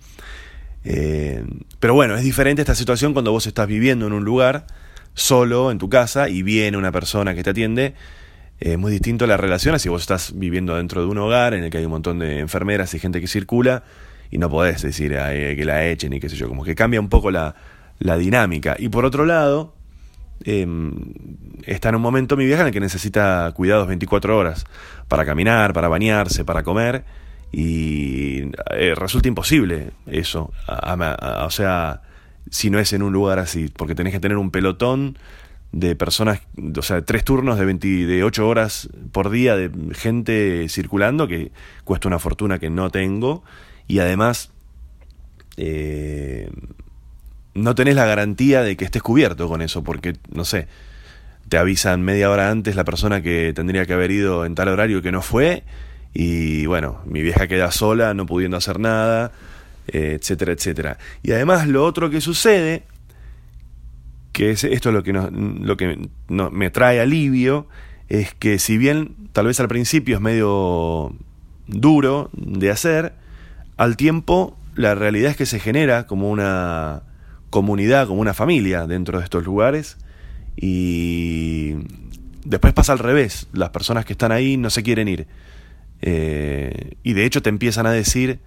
Eh, pero bueno, es diferente esta situación cuando vos estás viviendo en un lugar, solo, en tu casa, y viene una persona que te atiende es muy distinto la relación a si vos estás viviendo dentro de un hogar en el que hay un montón de enfermeras y gente que circula y no podés decir que la echen y qué sé yo, como que cambia un poco la, dinámica. Y por otro lado, em, está en un momento mi vieja en el que necesita cuidados 24 horas para caminar, para bañarse, para comer y eh, resulta imposible eso. o sea, si no es en un lugar así, porque tenés que tener un pelotón de personas, o sea, tres turnos de 28 horas por día de gente circulando, que cuesta una fortuna que no tengo, y además eh, no tenés la garantía de que estés cubierto con eso, porque, no sé, te avisan media hora antes la persona que tendría que haber ido en tal horario que no fue, y bueno, mi vieja queda sola, no pudiendo hacer nada, eh, etcétera, etcétera. Y además lo otro que sucede que es, esto es lo que, lo que me trae alivio, es que si bien tal vez al principio es medio duro de hacer, al tiempo la realidad es que se genera como una comunidad, como una familia dentro de estos lugares y después pasa al revés, las personas que están ahí no se quieren ir. Eh, y de hecho te empiezan a decir,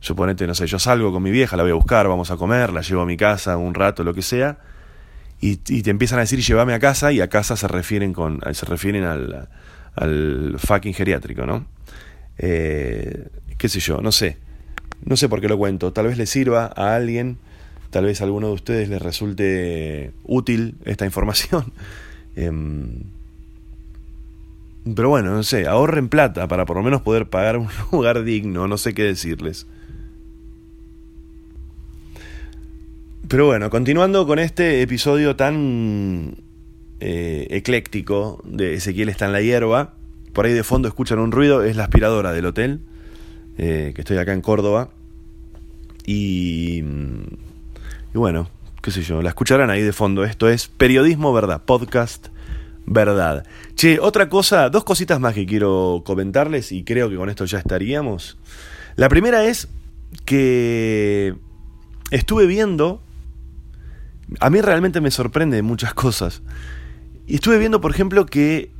Suponete, no sé, yo salgo con mi vieja, la voy a buscar, vamos a comer, la llevo a mi casa un rato, lo que sea, y, te empiezan a decir llévame a casa, y a casa se refieren, con, se refieren al, al fucking geriátrico, ¿no? Eh, qué sé yo, no sé. No sé por qué lo cuento. Tal vez le sirva a alguien, tal vez a alguno de ustedes les resulte útil esta información. (laughs) Em, pero bueno, no sé, ahorren plata para por lo menos poder pagar un (laughs) lugar digno, no sé qué decirles. Pero bueno, continuando con este episodio tan eh, ecléctico de Ezequiel está en la hierba, por ahí de fondo escuchan un ruido, es la aspiradora del hotel, eh, que estoy acá en Córdoba. Y, y bueno, qué sé yo, la escucharán ahí de fondo. Esto es Periodismo Verdad, podcast verdad. Che, otra cosa, dos cositas más que quiero comentarles y creo que con esto ya estaríamos. La primera es que estuve viendo, a mí realmente me sorprende muchas cosas. Y estuve viendo, por ejemplo, que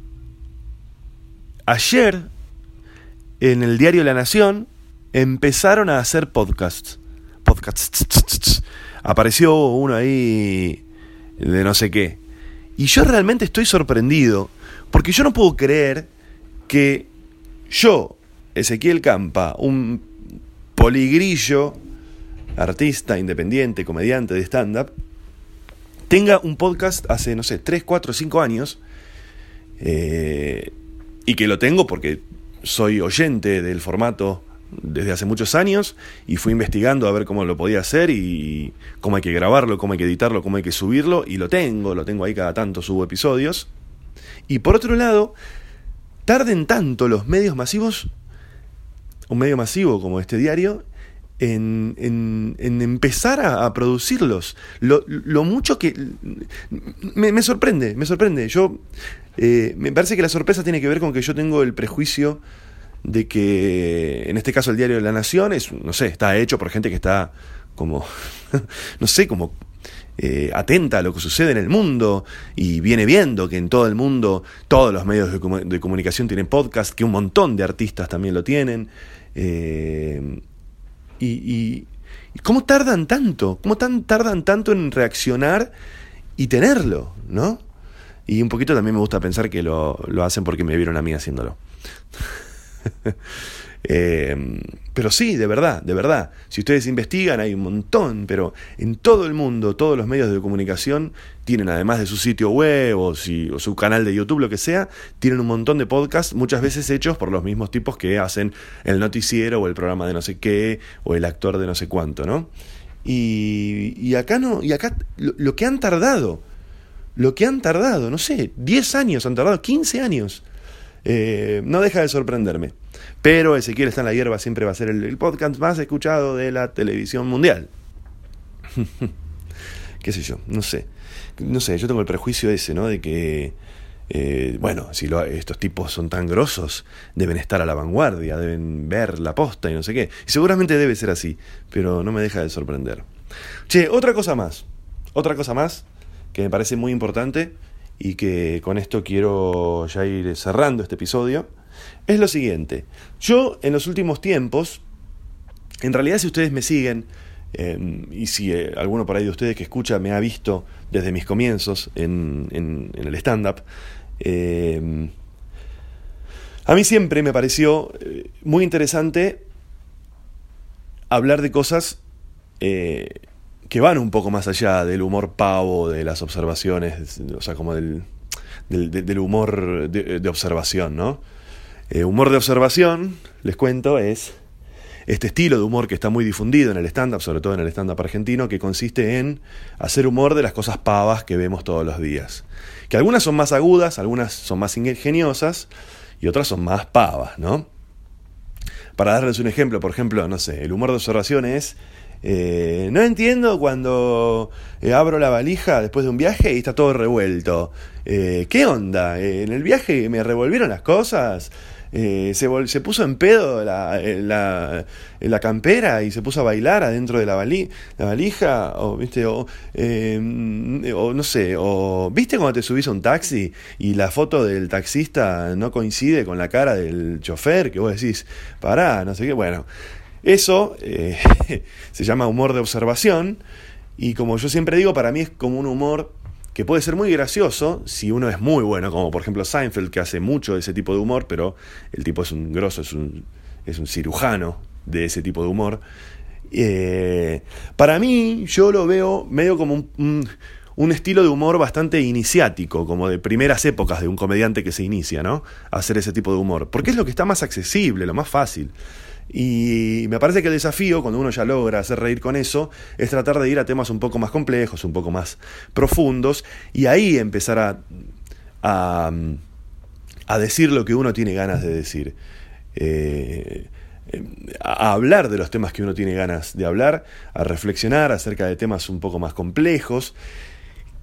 ayer en el diario La Nación empezaron a hacer podcasts. Podcasts. Apareció uno ahí de no sé qué. Y yo realmente estoy sorprendido, porque yo no puedo creer que yo, Ezequiel Campa, un poligrillo, artista independiente, comediante de stand-up, tenga un podcast hace, no sé, 3, 4, 5 años, eh, y que lo tengo porque soy oyente del formato desde hace muchos años y fui investigando a ver cómo lo podía hacer y cómo hay que grabarlo, cómo hay que editarlo, cómo hay que subirlo y lo tengo, lo tengo ahí cada tanto, subo episodios. Y por otro lado, tarden tanto los medios masivos, un medio masivo como este diario, en, en, empezar a, producirlos. Lo, mucho que... Me, me, sorprende, me sorprende. Yo... Eh, me parece que la sorpresa tiene que ver con que yo tengo el prejuicio de que en este caso el diario de la Nación es, no sé, está hecho por gente que está como, (laughs) no sé, como eh, atenta a lo que sucede en el mundo y viene viendo que en todo el mundo todos los medios de, comunicación tienen podcast, que un montón de artistas también lo tienen. Eh, y, y, cómo tardan tanto? ¿Cómo tan, tardan tanto en reaccionar y tenerlo? ¿No? Y un poquito también me gusta pensar que lo, lo hacen porque me vieron a mí haciéndolo. (laughs) Eh, pero sí, de verdad, de verdad. Si ustedes investigan, hay un montón, pero en todo el mundo, todos los medios de comunicación tienen, además de su sitio web o, su canal de YouTube, lo que sea, tienen un montón de podcasts, muchas veces hechos por los mismos tipos que hacen el noticiero o el programa de no sé qué o el actor de no sé cuánto, ¿no? Y, acá no, y acá lo, lo que han tardado, lo que han tardado, no sé, 10 años han tardado, 15 años eh, no deja de sorprenderme. Pero Ezequiel está en la hierba, siempre va a ser el, podcast más escuchado de la televisión mundial. (laughs) ¿Qué sé yo? No sé. No sé, yo tengo el prejuicio ese, ¿no? De que, eh, bueno, si estos tipos son tan grosos, deben estar a la vanguardia, deben ver la posta y no sé qué. Y seguramente debe ser así, pero no me deja de sorprender. Che, otra cosa más. Otra cosa más que me parece muy importante y que con esto quiero ya ir cerrando este episodio, es lo siguiente. Yo en los últimos tiempos, en realidad si ustedes me siguen, em, y si eh, alguno por ahí de ustedes que escucha me ha visto desde mis comienzos en, en, el stand-up, em, a mí siempre me pareció eh, muy interesante hablar de cosas eh, que van un poco más allá del humor pavo, de las observaciones, o sea, como del, del, humor de, observación, ¿no? Eh, humor de observación, les cuento, es este estilo de humor que está muy difundido en el stand-up, sobre todo en el stand-up argentino, que consiste en hacer humor de las cosas pavas que vemos todos los días. Que algunas son más agudas, algunas son más ingeniosas y otras son más pavas, ¿no? Para darles un ejemplo, por ejemplo, no sé, el humor de observación es eh, no entiendo cuando eh, abro la valija después de un viaje y está todo revuelto. Eh, ¿Qué onda? en el viaje me revolvieron las cosas. Se, se, puso en pedo la, la, la, campera y se puso a bailar adentro de la, la valija, o, ¿viste? O, no sé, o ¿viste cuando te subís a un taxi y la foto del taxista no coincide con la cara del chofer? Que vos decís, pará, no sé qué, bueno. eso eh, (laughs) se llama humor de observación y como yo siempre digo, para mí es como un humor que puede ser muy gracioso si uno es muy bueno, como por ejemplo Seinfeld, que hace mucho de ese tipo de humor, pero el tipo es un grosso, es un, es un cirujano de ese tipo de humor. Eh, para mí, yo lo veo medio como un, un, estilo de humor bastante iniciático, como de primeras épocas de un comediante que se inicia, ¿no? A hacer ese tipo de humor. Porque es lo que está más accesible, lo más fácil. Y me parece que el desafío, cuando uno ya logra hacer reír con eso, es tratar de ir a temas un poco más complejos, un poco más profundos, y ahí empezar a, a, decir lo que uno tiene ganas de decir. Eh, a hablar de los temas que uno tiene ganas de hablar, a reflexionar acerca de temas un poco más complejos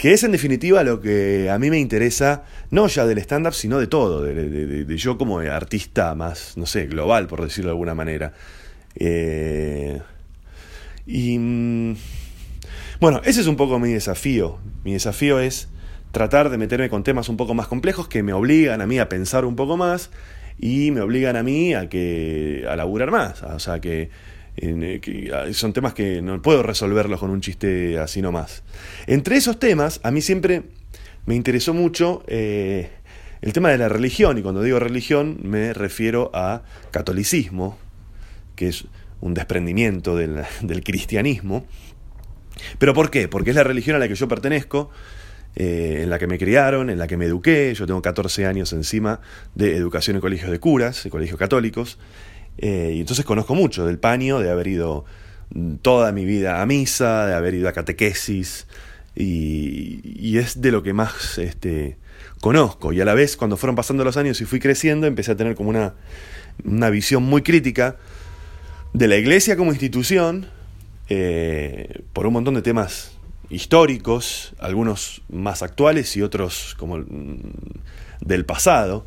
que es en definitiva lo que a mí me interesa, no ya del stand-up, sino de todo, de, yo como artista más, no sé, global, por decirlo de alguna manera. Eh, y mm, bueno, ese es un poco mi desafío. Mi desafío es tratar de meterme con temas un poco más complejos que me obligan a mí a pensar un poco más y me obligan a mí a que a laburar más, o sea que eh, ah, son temas que no puedo resolverlos con un chiste así nomás. Entre esos temas, a mí siempre me interesó mucho eh, el tema de la religión, y cuando digo religión me refiero a catolicismo, que es un desprendimiento del, (laughs) cristianismo. ¿Pero por qué? Porque es la religión a la que yo pertenezco, eh, en la que me criaron, en la que me eduqué. Yo tengo 14 años encima de educación en colegios de curas, en colegios católicos. Eh, y entonces conozco mucho del paño, de haber ido toda mi vida a misa, de haber ido a catequesis, y, es de lo que más este, conozco. Y a la vez, cuando fueron pasando los años y fui creciendo, empecé a tener como una, una visión muy crítica de la iglesia como institución, eh, por un montón de temas históricos, algunos más actuales y otros como del pasado.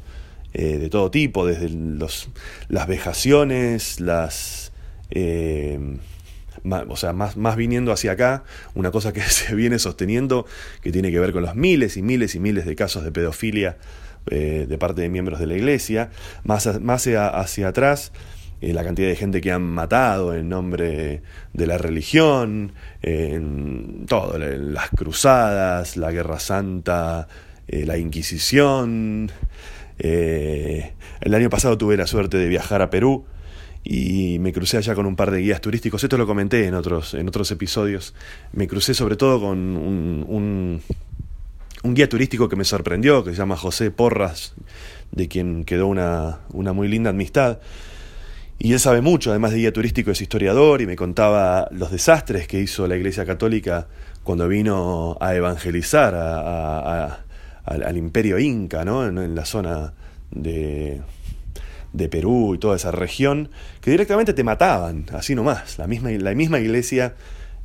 Eh, de todo tipo, desde los, las vejaciones, las... Eh, o sea, más, más viniendo hacia acá, una cosa que (laughs) se viene sosteniendo, que tiene que ver con los miles y miles y miles de casos de pedofilia eh, de parte de miembros de la iglesia, más, más hacia, atrás, la cantidad de gente que han matado en nombre de la religión, en todo, las cruzadas, la guerra santa, la Inquisición, eh, el año pasado tuve la suerte de viajar a Perú y me crucé allá con un par de guías turísticos. Esto lo comenté en otros, en otros episodios. Me crucé sobre todo con un, guía turístico que me sorprendió, que se llama José Porras, de quien quedó una muy linda amistad. Y él sabe mucho, además de guía turístico, es historiador y me contaba los desastres que hizo la Iglesia Católica cuando vino a evangelizar a al, imperio inca, ¿no? En, la zona de, de, Perú y toda esa región, que directamente te mataban, así nomás, la misma, la misma iglesia,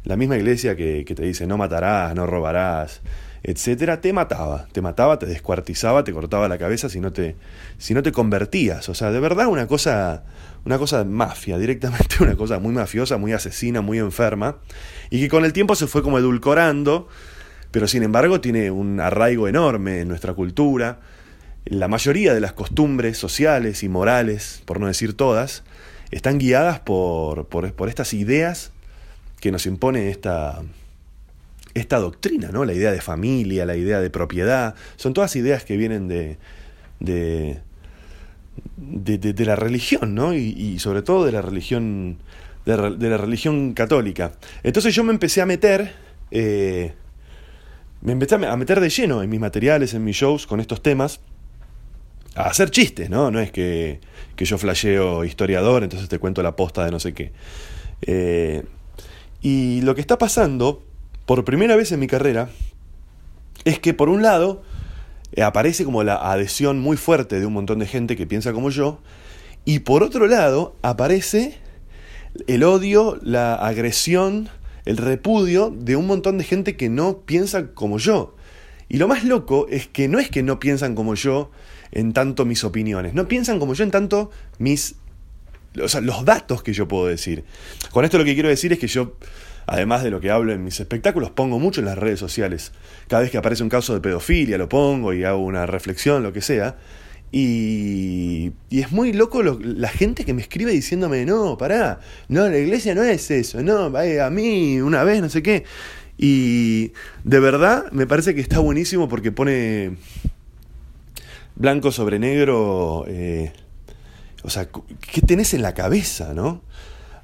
la misma iglesia que, que te dice no matarás, no robarás, etcétera, te mataba, te mataba, te descuartizaba, te cortaba la cabeza si no te, si no te convertías. O sea, de verdad una cosa, una cosa mafia, directamente una cosa muy mafiosa, muy asesina, muy enferma, y que con el tiempo se fue como edulcorando pero sin embargo tiene un arraigo enorme en nuestra cultura. La mayoría de las costumbres sociales y morales, por no decir todas, están guiadas por, por, estas ideas que nos impone esta, esta doctrina, ¿no? La idea de familia, la idea de propiedad, son todas ideas que vienen de, de, de, la religión, ¿no? Y, sobre todo de la religión, de, la religión católica. Entonces yo me empecé a meter eh, me empecé a meter de lleno en mis materiales, en mis shows con estos temas, a hacer chistes, ¿no? No es que, yo flasheo historiador, entonces te cuento la posta de no sé qué. Eh, y lo que está pasando, por primera vez en mi carrera, es que por un lado eh, aparece como la adhesión muy fuerte de un montón de gente que piensa como yo, y por otro lado aparece el odio, la agresión, el repudio de un montón de gente que no piensa como yo. Y lo más loco es que no es que no piensan como yo en tanto mis opiniones, no piensan como yo en tanto mis... O sea, los datos que yo puedo decir. Con esto lo que quiero decir es que yo, además de lo que hablo en mis espectáculos, pongo mucho en las redes sociales. Cada vez que aparece un caso de pedofilia lo pongo y hago una reflexión, lo que sea. Y, y es muy loco lo- la gente que me escribe diciéndome, no, pará, no, la iglesia no es eso, no, vaya, a mí una vez, no sé qué. Y de verdad me parece que está buenísimo porque pone blanco sobre negro, eh, o sea, ¿qué tenés en la cabeza, no?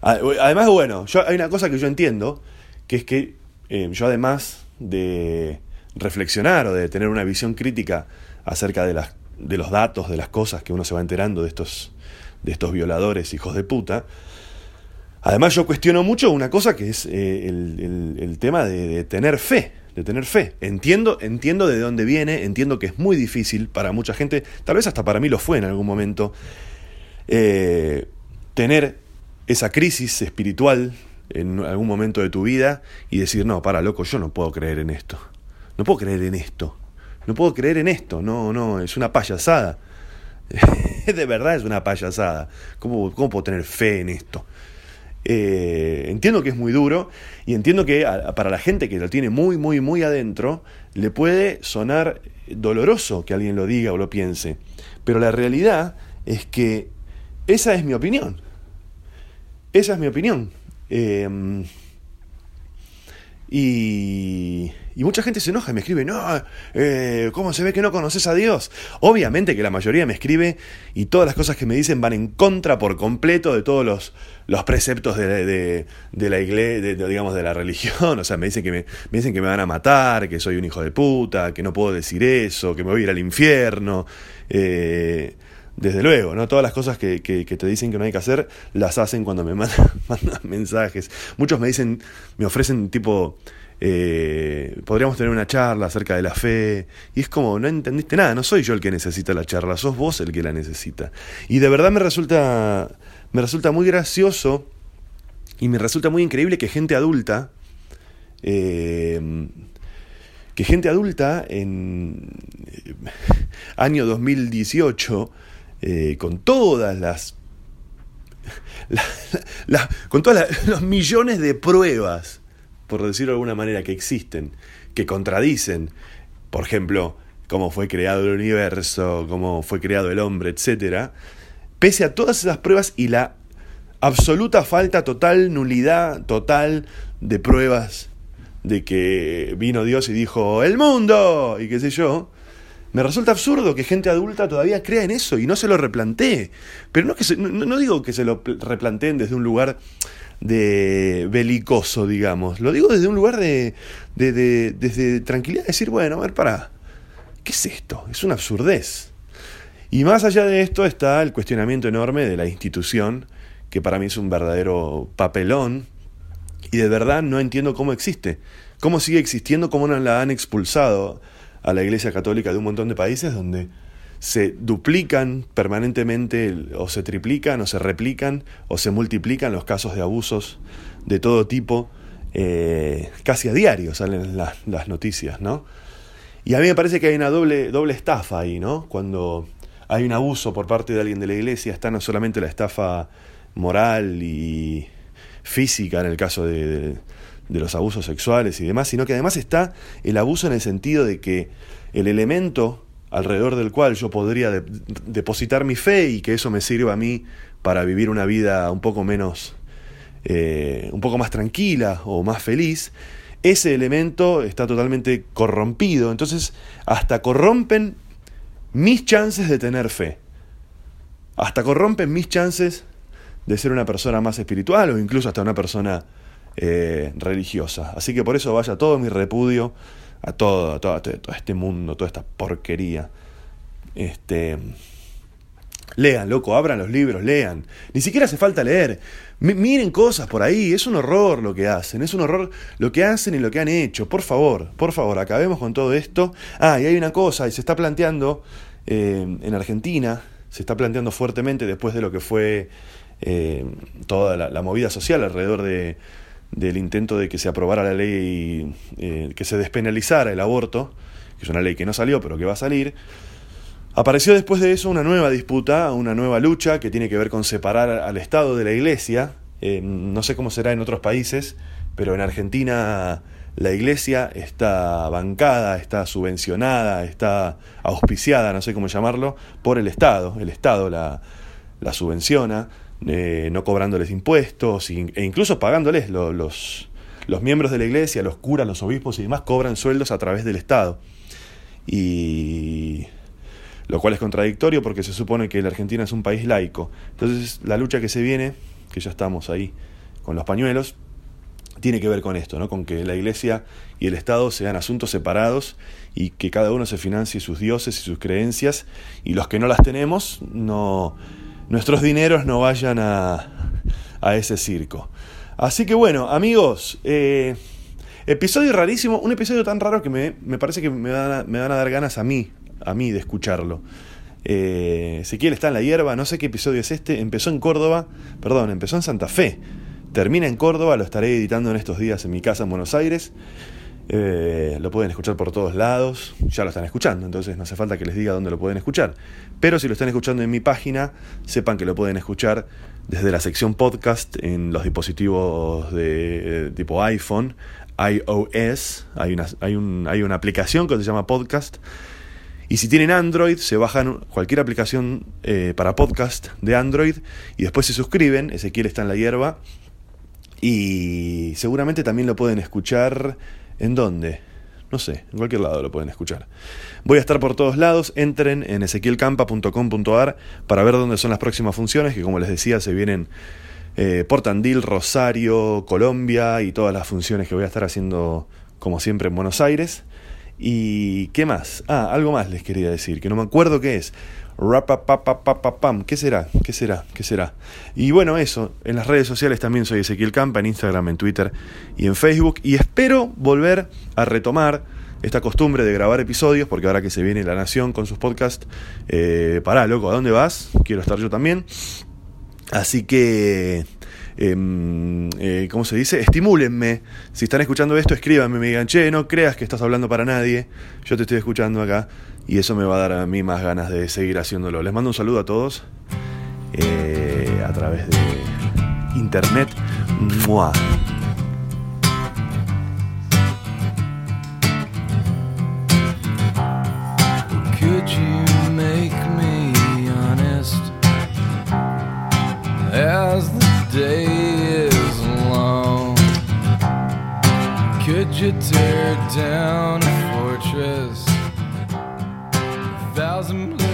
Además, bueno, yo, hay una cosa que yo entiendo, que es que eh, yo además de reflexionar o de tener una visión crítica acerca de, las, de los datos, de las cosas que uno se va enterando de estos, de estos violadores hijos de puta, además yo cuestiono mucho una cosa que es eh, el, el- tema de, de tener fe, de tener fe. Entiendo, entiendo de dónde viene, entiendo que es muy difícil para mucha gente, tal vez hasta para mí lo fue en algún momento, eh, tener esa crisis espiritual en algún momento de tu vida y decir, no, para, loco, yo no puedo creer en esto. No puedo creer en esto. No puedo creer en esto. No, no, es una payasada. (laughs) de verdad es una payasada. ¿Cómo, cómo puedo tener fe en esto? Eh, entiendo que es muy duro y entiendo que para la gente que lo tiene muy, muy, muy adentro, le puede sonar doloroso que alguien lo diga o lo piense. Pero la realidad es que esa es mi opinión. Esa es mi opinión. Eh, y, y mucha gente se enoja y me escribe, no, eh, ¿cómo se ve que no conoces a Dios? Obviamente que la mayoría me escribe y todas las cosas que me dicen van en contra por completo de todos los, los preceptos de, de- de la iglesia, digamos, de la religión. (laughs) O sea, me dicen, que me, me dicen que me van a matar, que soy un hijo de puta, que no puedo decir eso, que me voy a ir al infierno. Eh, desde luego, ¿no? Todas las cosas que, que- te dicen que no hay que hacer, las hacen cuando me (laughs) mandan, mensajes. Muchos me dicen, me ofrecen tipo, eh, podríamos tener una charla acerca de la fe. Y es como, no entendiste nada, no soy yo el que necesita la charla, sos vos el que la necesita. Y de verdad me resulta, me resulta muy gracioso y me resulta muy increíble que gente adulta, eh, que gente adulta en eh, año 2018, eh, con todas las, (laughs) la- la- con todos (laughs) los millones de pruebas, por decirlo de alguna manera, que existen, que contradicen, por ejemplo, cómo fue creado el universo, cómo fue creado el hombre, etcétera, pese a todas esas pruebas y la absoluta falta total, nulidad total de pruebas de que vino Dios y dijo el mundo y qué sé yo, me resulta absurdo que gente adulta todavía crea en eso y no se lo replantee. Pero no, que se- no, digo que se lo pl- replanteen desde un lugar de belicoso, digamos. Lo digo desde un lugar de, de, de- desde tranquilidad, decir, bueno, a ver, para, ¿qué es esto? Es una absurdez. Y más allá de esto está el cuestionamiento enorme de la institución, que para mí es un verdadero papelón, y de verdad no entiendo cómo existe. ¿Cómo sigue existiendo? ¿Cómo no la han expulsado a la Iglesia Católica de un montón de países donde se duplican permanentemente o se triplican o se replican o se multiplican los casos de abusos de todo tipo? eh, casi a diario salen las, las noticias, ¿no? Y a mí me parece que hay una doble, doble estafa ahí, ¿no? Cuando hay un abuso por parte de alguien de la iglesia, está no solamente la estafa moral y física en el caso de- de los abusos sexuales y demás, sino que además está el abuso en el sentido de que el elemento alrededor del cual yo podría de- depositar mi fe y que eso me sirva a mí para vivir una vida un poco menos eh, un poco más tranquila o más feliz, ese elemento está totalmente corrompido. Entonces, hasta corrompen mis chances de tener fe. Hasta corrompen mis chances de ser una persona más espiritual o incluso hasta una persona eh, religiosa. Así que por eso vaya todo mi repudio a todo, a todo, este mundo, toda esta porquería. Este, Lean, loco, abran los libros, lean. Ni siquiera hace falta leer. Mi- miren cosas por ahí, es un horror lo que hacen, es un horror lo que hacen y lo que han hecho. Por favor, por favor, acabemos con todo esto. Ah, y hay una cosa, y se está planteando eh, en Argentina, se está planteando fuertemente después de lo que fue eh, toda la movida social alrededor de, del intento de que se aprobara la ley, eh, que se despenalizara el aborto, que es una ley que no salió, pero que va a salir. Apareció después de eso una nueva disputa, una nueva lucha que tiene que ver con separar al Estado de la Iglesia. Eh, no sé cómo será en otros países, pero en Argentina la iglesia está bancada, está subvencionada, está auspiciada, no sé cómo llamarlo, por el Estado. El Estado la, la subvenciona, eh, no cobrándoles impuestos e incluso pagándoles los, los miembros de la iglesia, los curas, los obispos y demás cobran sueldos a través del Estado. Y lo cual es contradictorio porque se supone que la Argentina es un país laico. Entonces la lucha que se viene, que ya estamos ahí con los pañuelos, tiene que ver con esto, ¿no? con que la Iglesia y el Estado sean asuntos separados y que cada uno se financie sus dioses y sus creencias y los que no las tenemos, no, nuestros dineros no vayan a, a ese circo. Así que bueno, amigos, eh, episodio rarísimo, un episodio tan raro que me, me parece que me van, a, me van, a, dar ganas a mí, a mí de escucharlo. Eh, Ezequiel está en la hierba, no sé qué episodio es este, empezó en Córdoba, perdón, empezó en Santa Fe, termina en Córdoba, lo estaré editando en estos días en mi casa en Buenos Aires. Eh, lo pueden escuchar por todos lados, ya lo están escuchando, entonces no hace falta que les diga dónde lo pueden escuchar. Pero si lo están escuchando en mi página, sepan que lo pueden escuchar desde la sección podcast en los dispositivos de eh, tipo iPhone, iOS, hay una, hay, un, hay una aplicación que se llama podcast. Y si tienen Android, se bajan cualquier aplicación eh, para podcast de Android y después se suscriben, Ezequiel está en la hierba. Y seguramente también lo pueden escuchar ¿En dónde? No sé, en cualquier lado lo pueden escuchar. Voy a estar por todos lados, entren en ezequielcampa.com.ar para ver dónde son las próximas funciones, que como les decía se vienen eh, por Tandil, Rosario, Colombia y todas las funciones que voy a estar haciendo como siempre en Buenos Aires. ¿Y qué más? Ah, algo más les quería decir, que no me acuerdo qué es. Rapapapapapam. ¿Qué será? ¿Qué será? ¿Qué será? Y bueno, eso. En las redes sociales también soy Ezequiel Campa, en Instagram, en Twitter y en Facebook. Y espero volver a retomar esta costumbre de grabar episodios, porque ahora que se viene La Nación con sus podcasts, eh, pará, loco, ¿a dónde vas? Quiero estar yo también. Así que Em, eh, ¿cómo se dice? Estimúlenme. Si están escuchando esto, escríbanme, me digan, che, no creas que estás hablando para nadie, yo te estoy escuchando acá y eso me va a dar a mí más ganas de seguir haciéndolo. Les mando un saludo a todos eh, a través de internet. ¡Mua! Could you make me honest as the day is long? Could you tear down a fortress? thousand